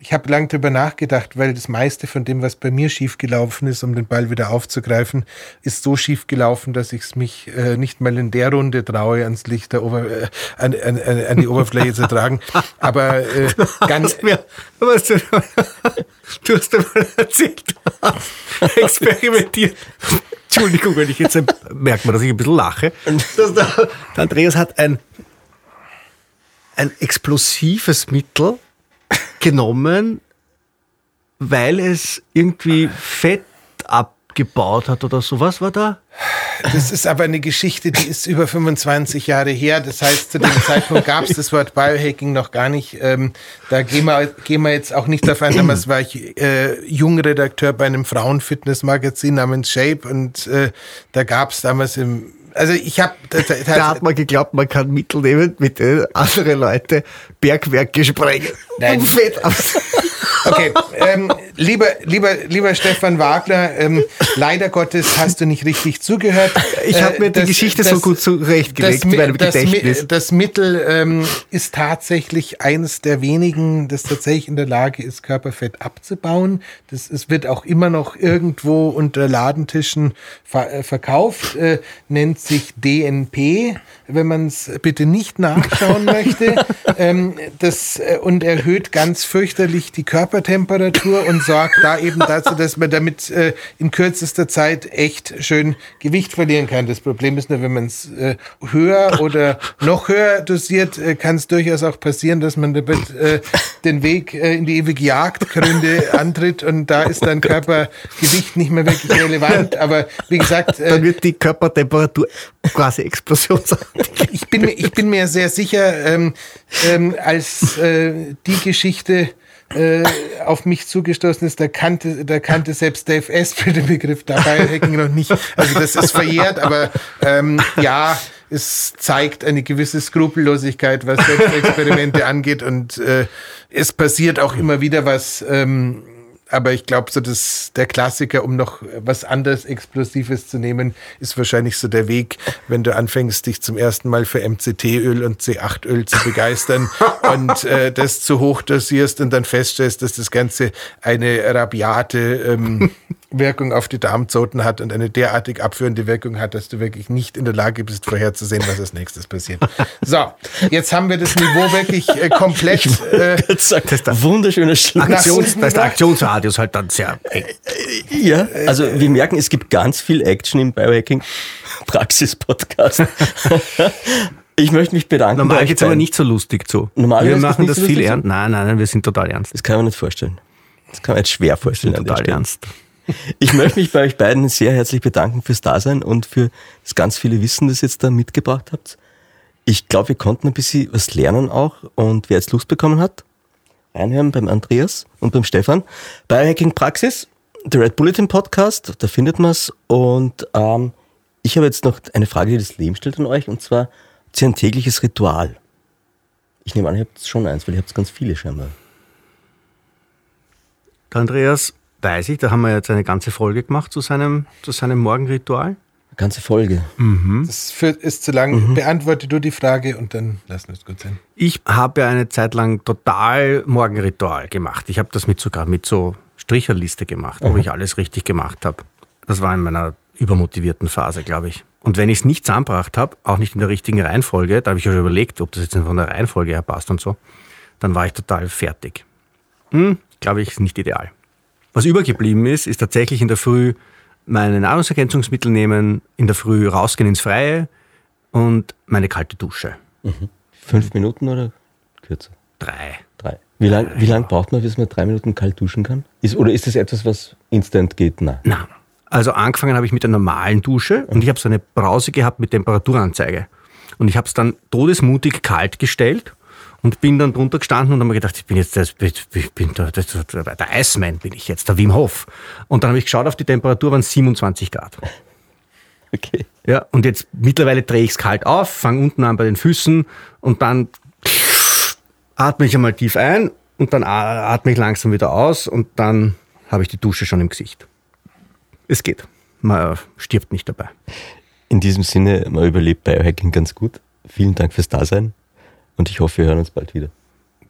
ich habe lang drüber nachgedacht, weil das meiste von dem, was bei mir schiefgelaufen ist, um den Ball wieder aufzugreifen, ist so schiefgelaufen, dass ich es mich äh, nicht mal in der Runde traue, ans Licht der Ober äh, an, an, an, die Oberfläche zu tragen. Aber äh, ganz. Mir, was du, du hast mal erzählt, du experimentiert. Entschuldigung, wenn ich jetzt merkt man, dass ich ein bisschen lache. Der Andreas hat ein, ein explosives Mittel genommen, weil es irgendwie Fett abgebaut hat oder so. Was war da? Das ist aber eine Geschichte, die ist über 25 Jahre her. Das heißt, zu dem Zeitpunkt gab es das Wort Biohacking noch gar nicht. Ähm, da gehen wir, gehen wir jetzt auch nicht davon. Damals war ich äh, Jungredakteur bei einem Frauenfitnessmagazin namens Shape und äh, da gab es damals im also ich habe da hat man geglaubt, man kann Mittel nehmen, mit denen andere Leute Bergwerke sprengen. Nein. Um Fett Okay, ähm, lieber, lieber, lieber Stefan Wagner, ähm, leider Gottes hast du nicht richtig zugehört. Ich habe mir äh, die Geschichte das, so gut zurechtgelegt das, meinem das, Gedächtnis. Das Mittel ähm, ist tatsächlich eines der wenigen, das tatsächlich in der Lage ist, Körperfett abzubauen. Das, es wird auch immer noch irgendwo unter Ladentischen ver äh, verkauft, äh, nennt sich DNP, wenn man es bitte nicht nachschauen möchte. Ähm, das, äh, und erhöht ganz fürchterlich die Körperfett Körpertemperatur und sorgt da eben dazu, dass man damit äh, in kürzester Zeit echt schön Gewicht verlieren kann. Das Problem ist nur, wenn man es äh, höher oder noch höher dosiert, äh, kann es durchaus auch passieren, dass man damit äh, den Weg äh, in die ewige Jagdgründe antritt und da ist dann Körpergewicht nicht mehr wirklich relevant. Aber wie gesagt, äh, dann wird die Körpertemperatur quasi explosionsartig. ich bin ich bin mir sehr sicher, ähm, ähm, als äh, die Geschichte äh, auf mich zugestoßen ist, da kannte, da kannte selbst Dave Asprey den Begriff dabei Hacking noch nicht. Also das ist verjährt, aber ähm, ja, es zeigt eine gewisse Skrupellosigkeit, was Selbstexperimente angeht und äh, es passiert auch immer wieder was. Ähm, aber ich glaube, so das, der Klassiker, um noch was anderes Explosives zu nehmen, ist wahrscheinlich so der Weg, wenn du anfängst, dich zum ersten Mal für MCT-Öl und C8-Öl zu begeistern und äh, das zu hoch dosierst und dann feststellst, dass das Ganze eine rabiate ähm, Wirkung auf die Darmzoten hat und eine derartig abführende Wirkung hat, dass du wirklich nicht in der Lage bist, vorherzusehen, was als nächstes passiert. So, jetzt haben wir das Niveau wirklich äh, komplett. Äh, Das ist ein wunderschöner Schluss. Aktions, da ist der Aktionsradius halt dann sehr eng. Ja, also wir merken, es gibt ganz viel Action im Biohacking Praxis-Podcast. Ich möchte mich bedanken. Normal geht es aber nicht so lustig zu. Normal wir machen das so viel ernst. Nein, nein, nein, wir sind total ernst. Das kann man nicht vorstellen. Das kann man jetzt schwer vorstellen. Total ernst. Ich möchte mich bei euch beiden sehr herzlich bedanken fürs Dasein und für das ganz viele Wissen, das ihr jetzt da mitgebracht habt. Ich glaube, wir konnten ein bisschen was lernen auch und wer jetzt Lust bekommen hat, reinhören beim Andreas und beim Stefan. Biohacking Praxis, der Red Bulletin Podcast, da findet man es. Und ähm, ich habe jetzt noch eine Frage, die das Leben stellt an euch und zwar, habt ihr ein tägliches Ritual? Ich nehme an, ihr habt schon eins, weil ihr habt ganz viele scheinbar. Der Andreas weiß ich, da haben wir jetzt eine ganze Folge gemacht zu seinem, zu seinem Morgenritual. Eine ganze Folge. das führt, ist zu lang. Beantworte du die Frage und dann lassen wir es gut sein. Ich habe ja eine Zeit lang total Morgenritual gemacht. Ich habe das mit sogar mit so Stricherliste gemacht, wo ich alles richtig gemacht habe. Das war in meiner übermotivierten Phase, glaube ich. Und wenn ich es nicht zusammengebracht habe, auch nicht in der richtigen Reihenfolge, da habe ich ja schon überlegt, ob das jetzt von der Reihenfolge her passt und so, dann war ich total fertig. Hm, glaube ich, ist nicht ideal. Was übergeblieben ist, ist tatsächlich in der Früh meine Nahrungsergänzungsmittel nehmen, in der Früh rausgehen ins Freie und meine kalte Dusche. Fünf Minuten oder kürzer? Drei. Drei. Wie lang, wie lang braucht man, bis man drei Minuten kalt duschen kann? Ist, oder ist das etwas, was instant geht? Nein. Na, also angefangen habe ich mit einer normalen Dusche und ich habe so eine Brause gehabt mit Temperaturanzeige. Und ich habe es dann todesmutig kalt gestellt und bin dann drunter gestanden und habe mir gedacht, ich bin jetzt das, ich bin der, das, der Iceman bin ich jetzt, der Wim Hof. Und dann habe ich geschaut auf die Temperatur, waren 27 Grad. Okay. Ja, und jetzt mittlerweile drehe ich es kalt auf, fange unten an bei den Füßen und dann atme ich einmal tief ein und dann atme ich langsam wieder aus und dann habe ich die Dusche schon im Gesicht. Es geht. Man stirbt nicht dabei. In diesem Sinne, man überlebt Biohacking ganz gut. Vielen Dank fürs Dasein und ich hoffe, wir hören uns bald wieder.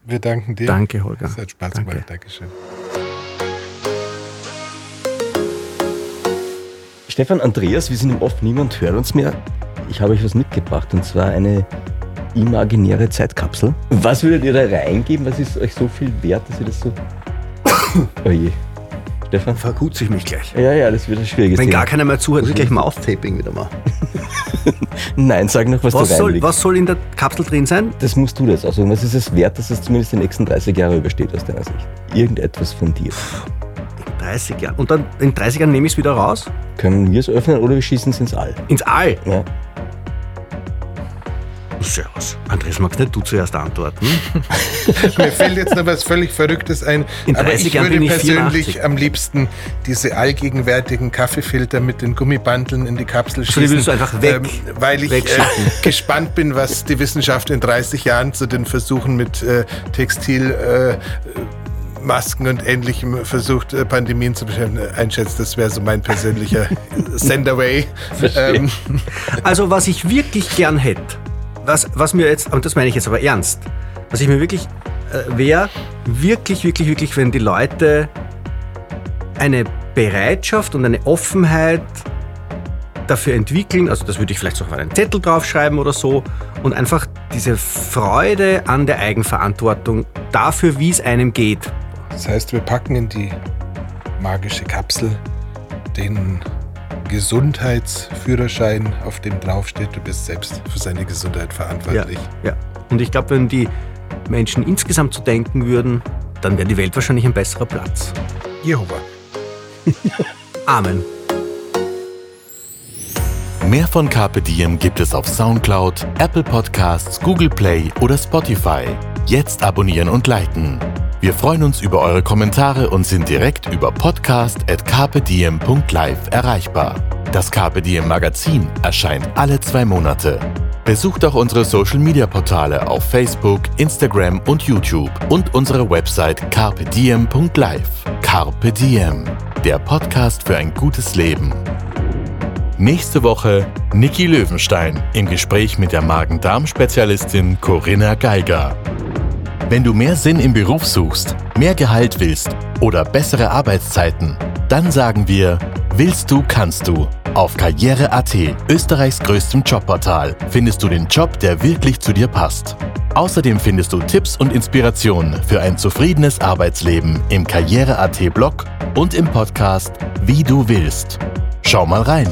Wir danken dir. Danke, Holger. Es hat Spaß Danke. gemacht. Dankeschön. Stefan, Andreas, wir sind im Off, niemand hört uns mehr. Ich habe euch was mitgebracht und zwar eine imaginäre Zeitkapsel. Was würdet ihr da reingeben? Was ist euch so viel wert, dass ihr das so. oh je. Stefan? Vergutze ich mich gleich. Ja, ja, das wird ein schwieriges Wenn Thema. gar keiner mehr zuhört, muss ich gleich Mouth-Taping wieder machen. Nein, sag noch, was, Was da soll, was soll in der Kapsel drin sein? Das musst du das aussuchen. Was ist es wert, dass es zumindest die nächsten 30 Jahre übersteht aus deiner Sicht? Irgendetwas von dir. 30 Jahre. Und dann in 30 Jahren nehme ich es wieder raus? Können wir es öffnen oder wir schießen es ins All? Ins All. Ja. Servus. Andreas, magst nicht du zuerst antworten? Mir fällt jetzt noch was völlig Verrücktes ein. In aber 30 ich Jahren würde bin ich persönlich 84. am liebsten diese allgegenwärtigen Kaffeefilter mit den Gummibandeln in die Kapsel die schießen. willst du einfach weg- weil ich äh, gespannt bin, was die Wissenschaft in 30 Jahren zu den Versuchen mit äh, Textil. Äh, Masken und ähnlichem versucht, äh, Pandemien zu bekämpfen, äh, einschätzt. Das wäre so mein persönlicher Senderway. Ähm, Also, was ich wirklich gern hätte, was, was mir jetzt, und das meine ich jetzt aber ernst, was ich mir wirklich, äh, wäre wirklich, wirklich, wirklich, wenn die Leute eine Bereitschaft und eine Offenheit dafür entwickeln, also das würde ich vielleicht so auf einen Zettel draufschreiben oder so, und einfach diese Freude an der Eigenverantwortung dafür, wie es einem geht. Das heißt, wir packen in die magische Kapsel den Gesundheitsführerschein, auf dem draufsteht, du bist selbst für seine Gesundheit verantwortlich. ja. Und ich glaube, wenn die Menschen insgesamt so denken würden, dann wäre die Welt wahrscheinlich ein besserer Platz. Jehova. Amen. Mehr von Carpe Diem gibt es auf Soundcloud, Apple Podcasts, Google Play oder Spotify. Jetzt abonnieren und liken. Wir freuen uns über eure Kommentare und sind direkt über podcast.kpdm.live erreichbar. Das Carpe Diem Magazin erscheint alle zwei Monate. Besucht auch unsere Social Media Portale auf Facebook, Instagram und YouTube und unsere Website carpediem.live. Carpe Diem, der Podcast für ein gutes Leben. Nächste Woche Niki Löwenstein im Gespräch mit der Magen-Darm-Spezialistin Corinna Geiger. Wenn du mehr Sinn im Beruf suchst, mehr Gehalt willst oder bessere Arbeitszeiten, dann sagen wir, willst du, kannst du. Auf Karriere.at, Österreichs größtem Jobportal, findest du den Job, der wirklich zu dir passt. Außerdem findest du Tipps und Inspirationen für ein zufriedenes Arbeitsleben im Karriere.at Blog und im Podcast Wie du willst. Schau mal rein.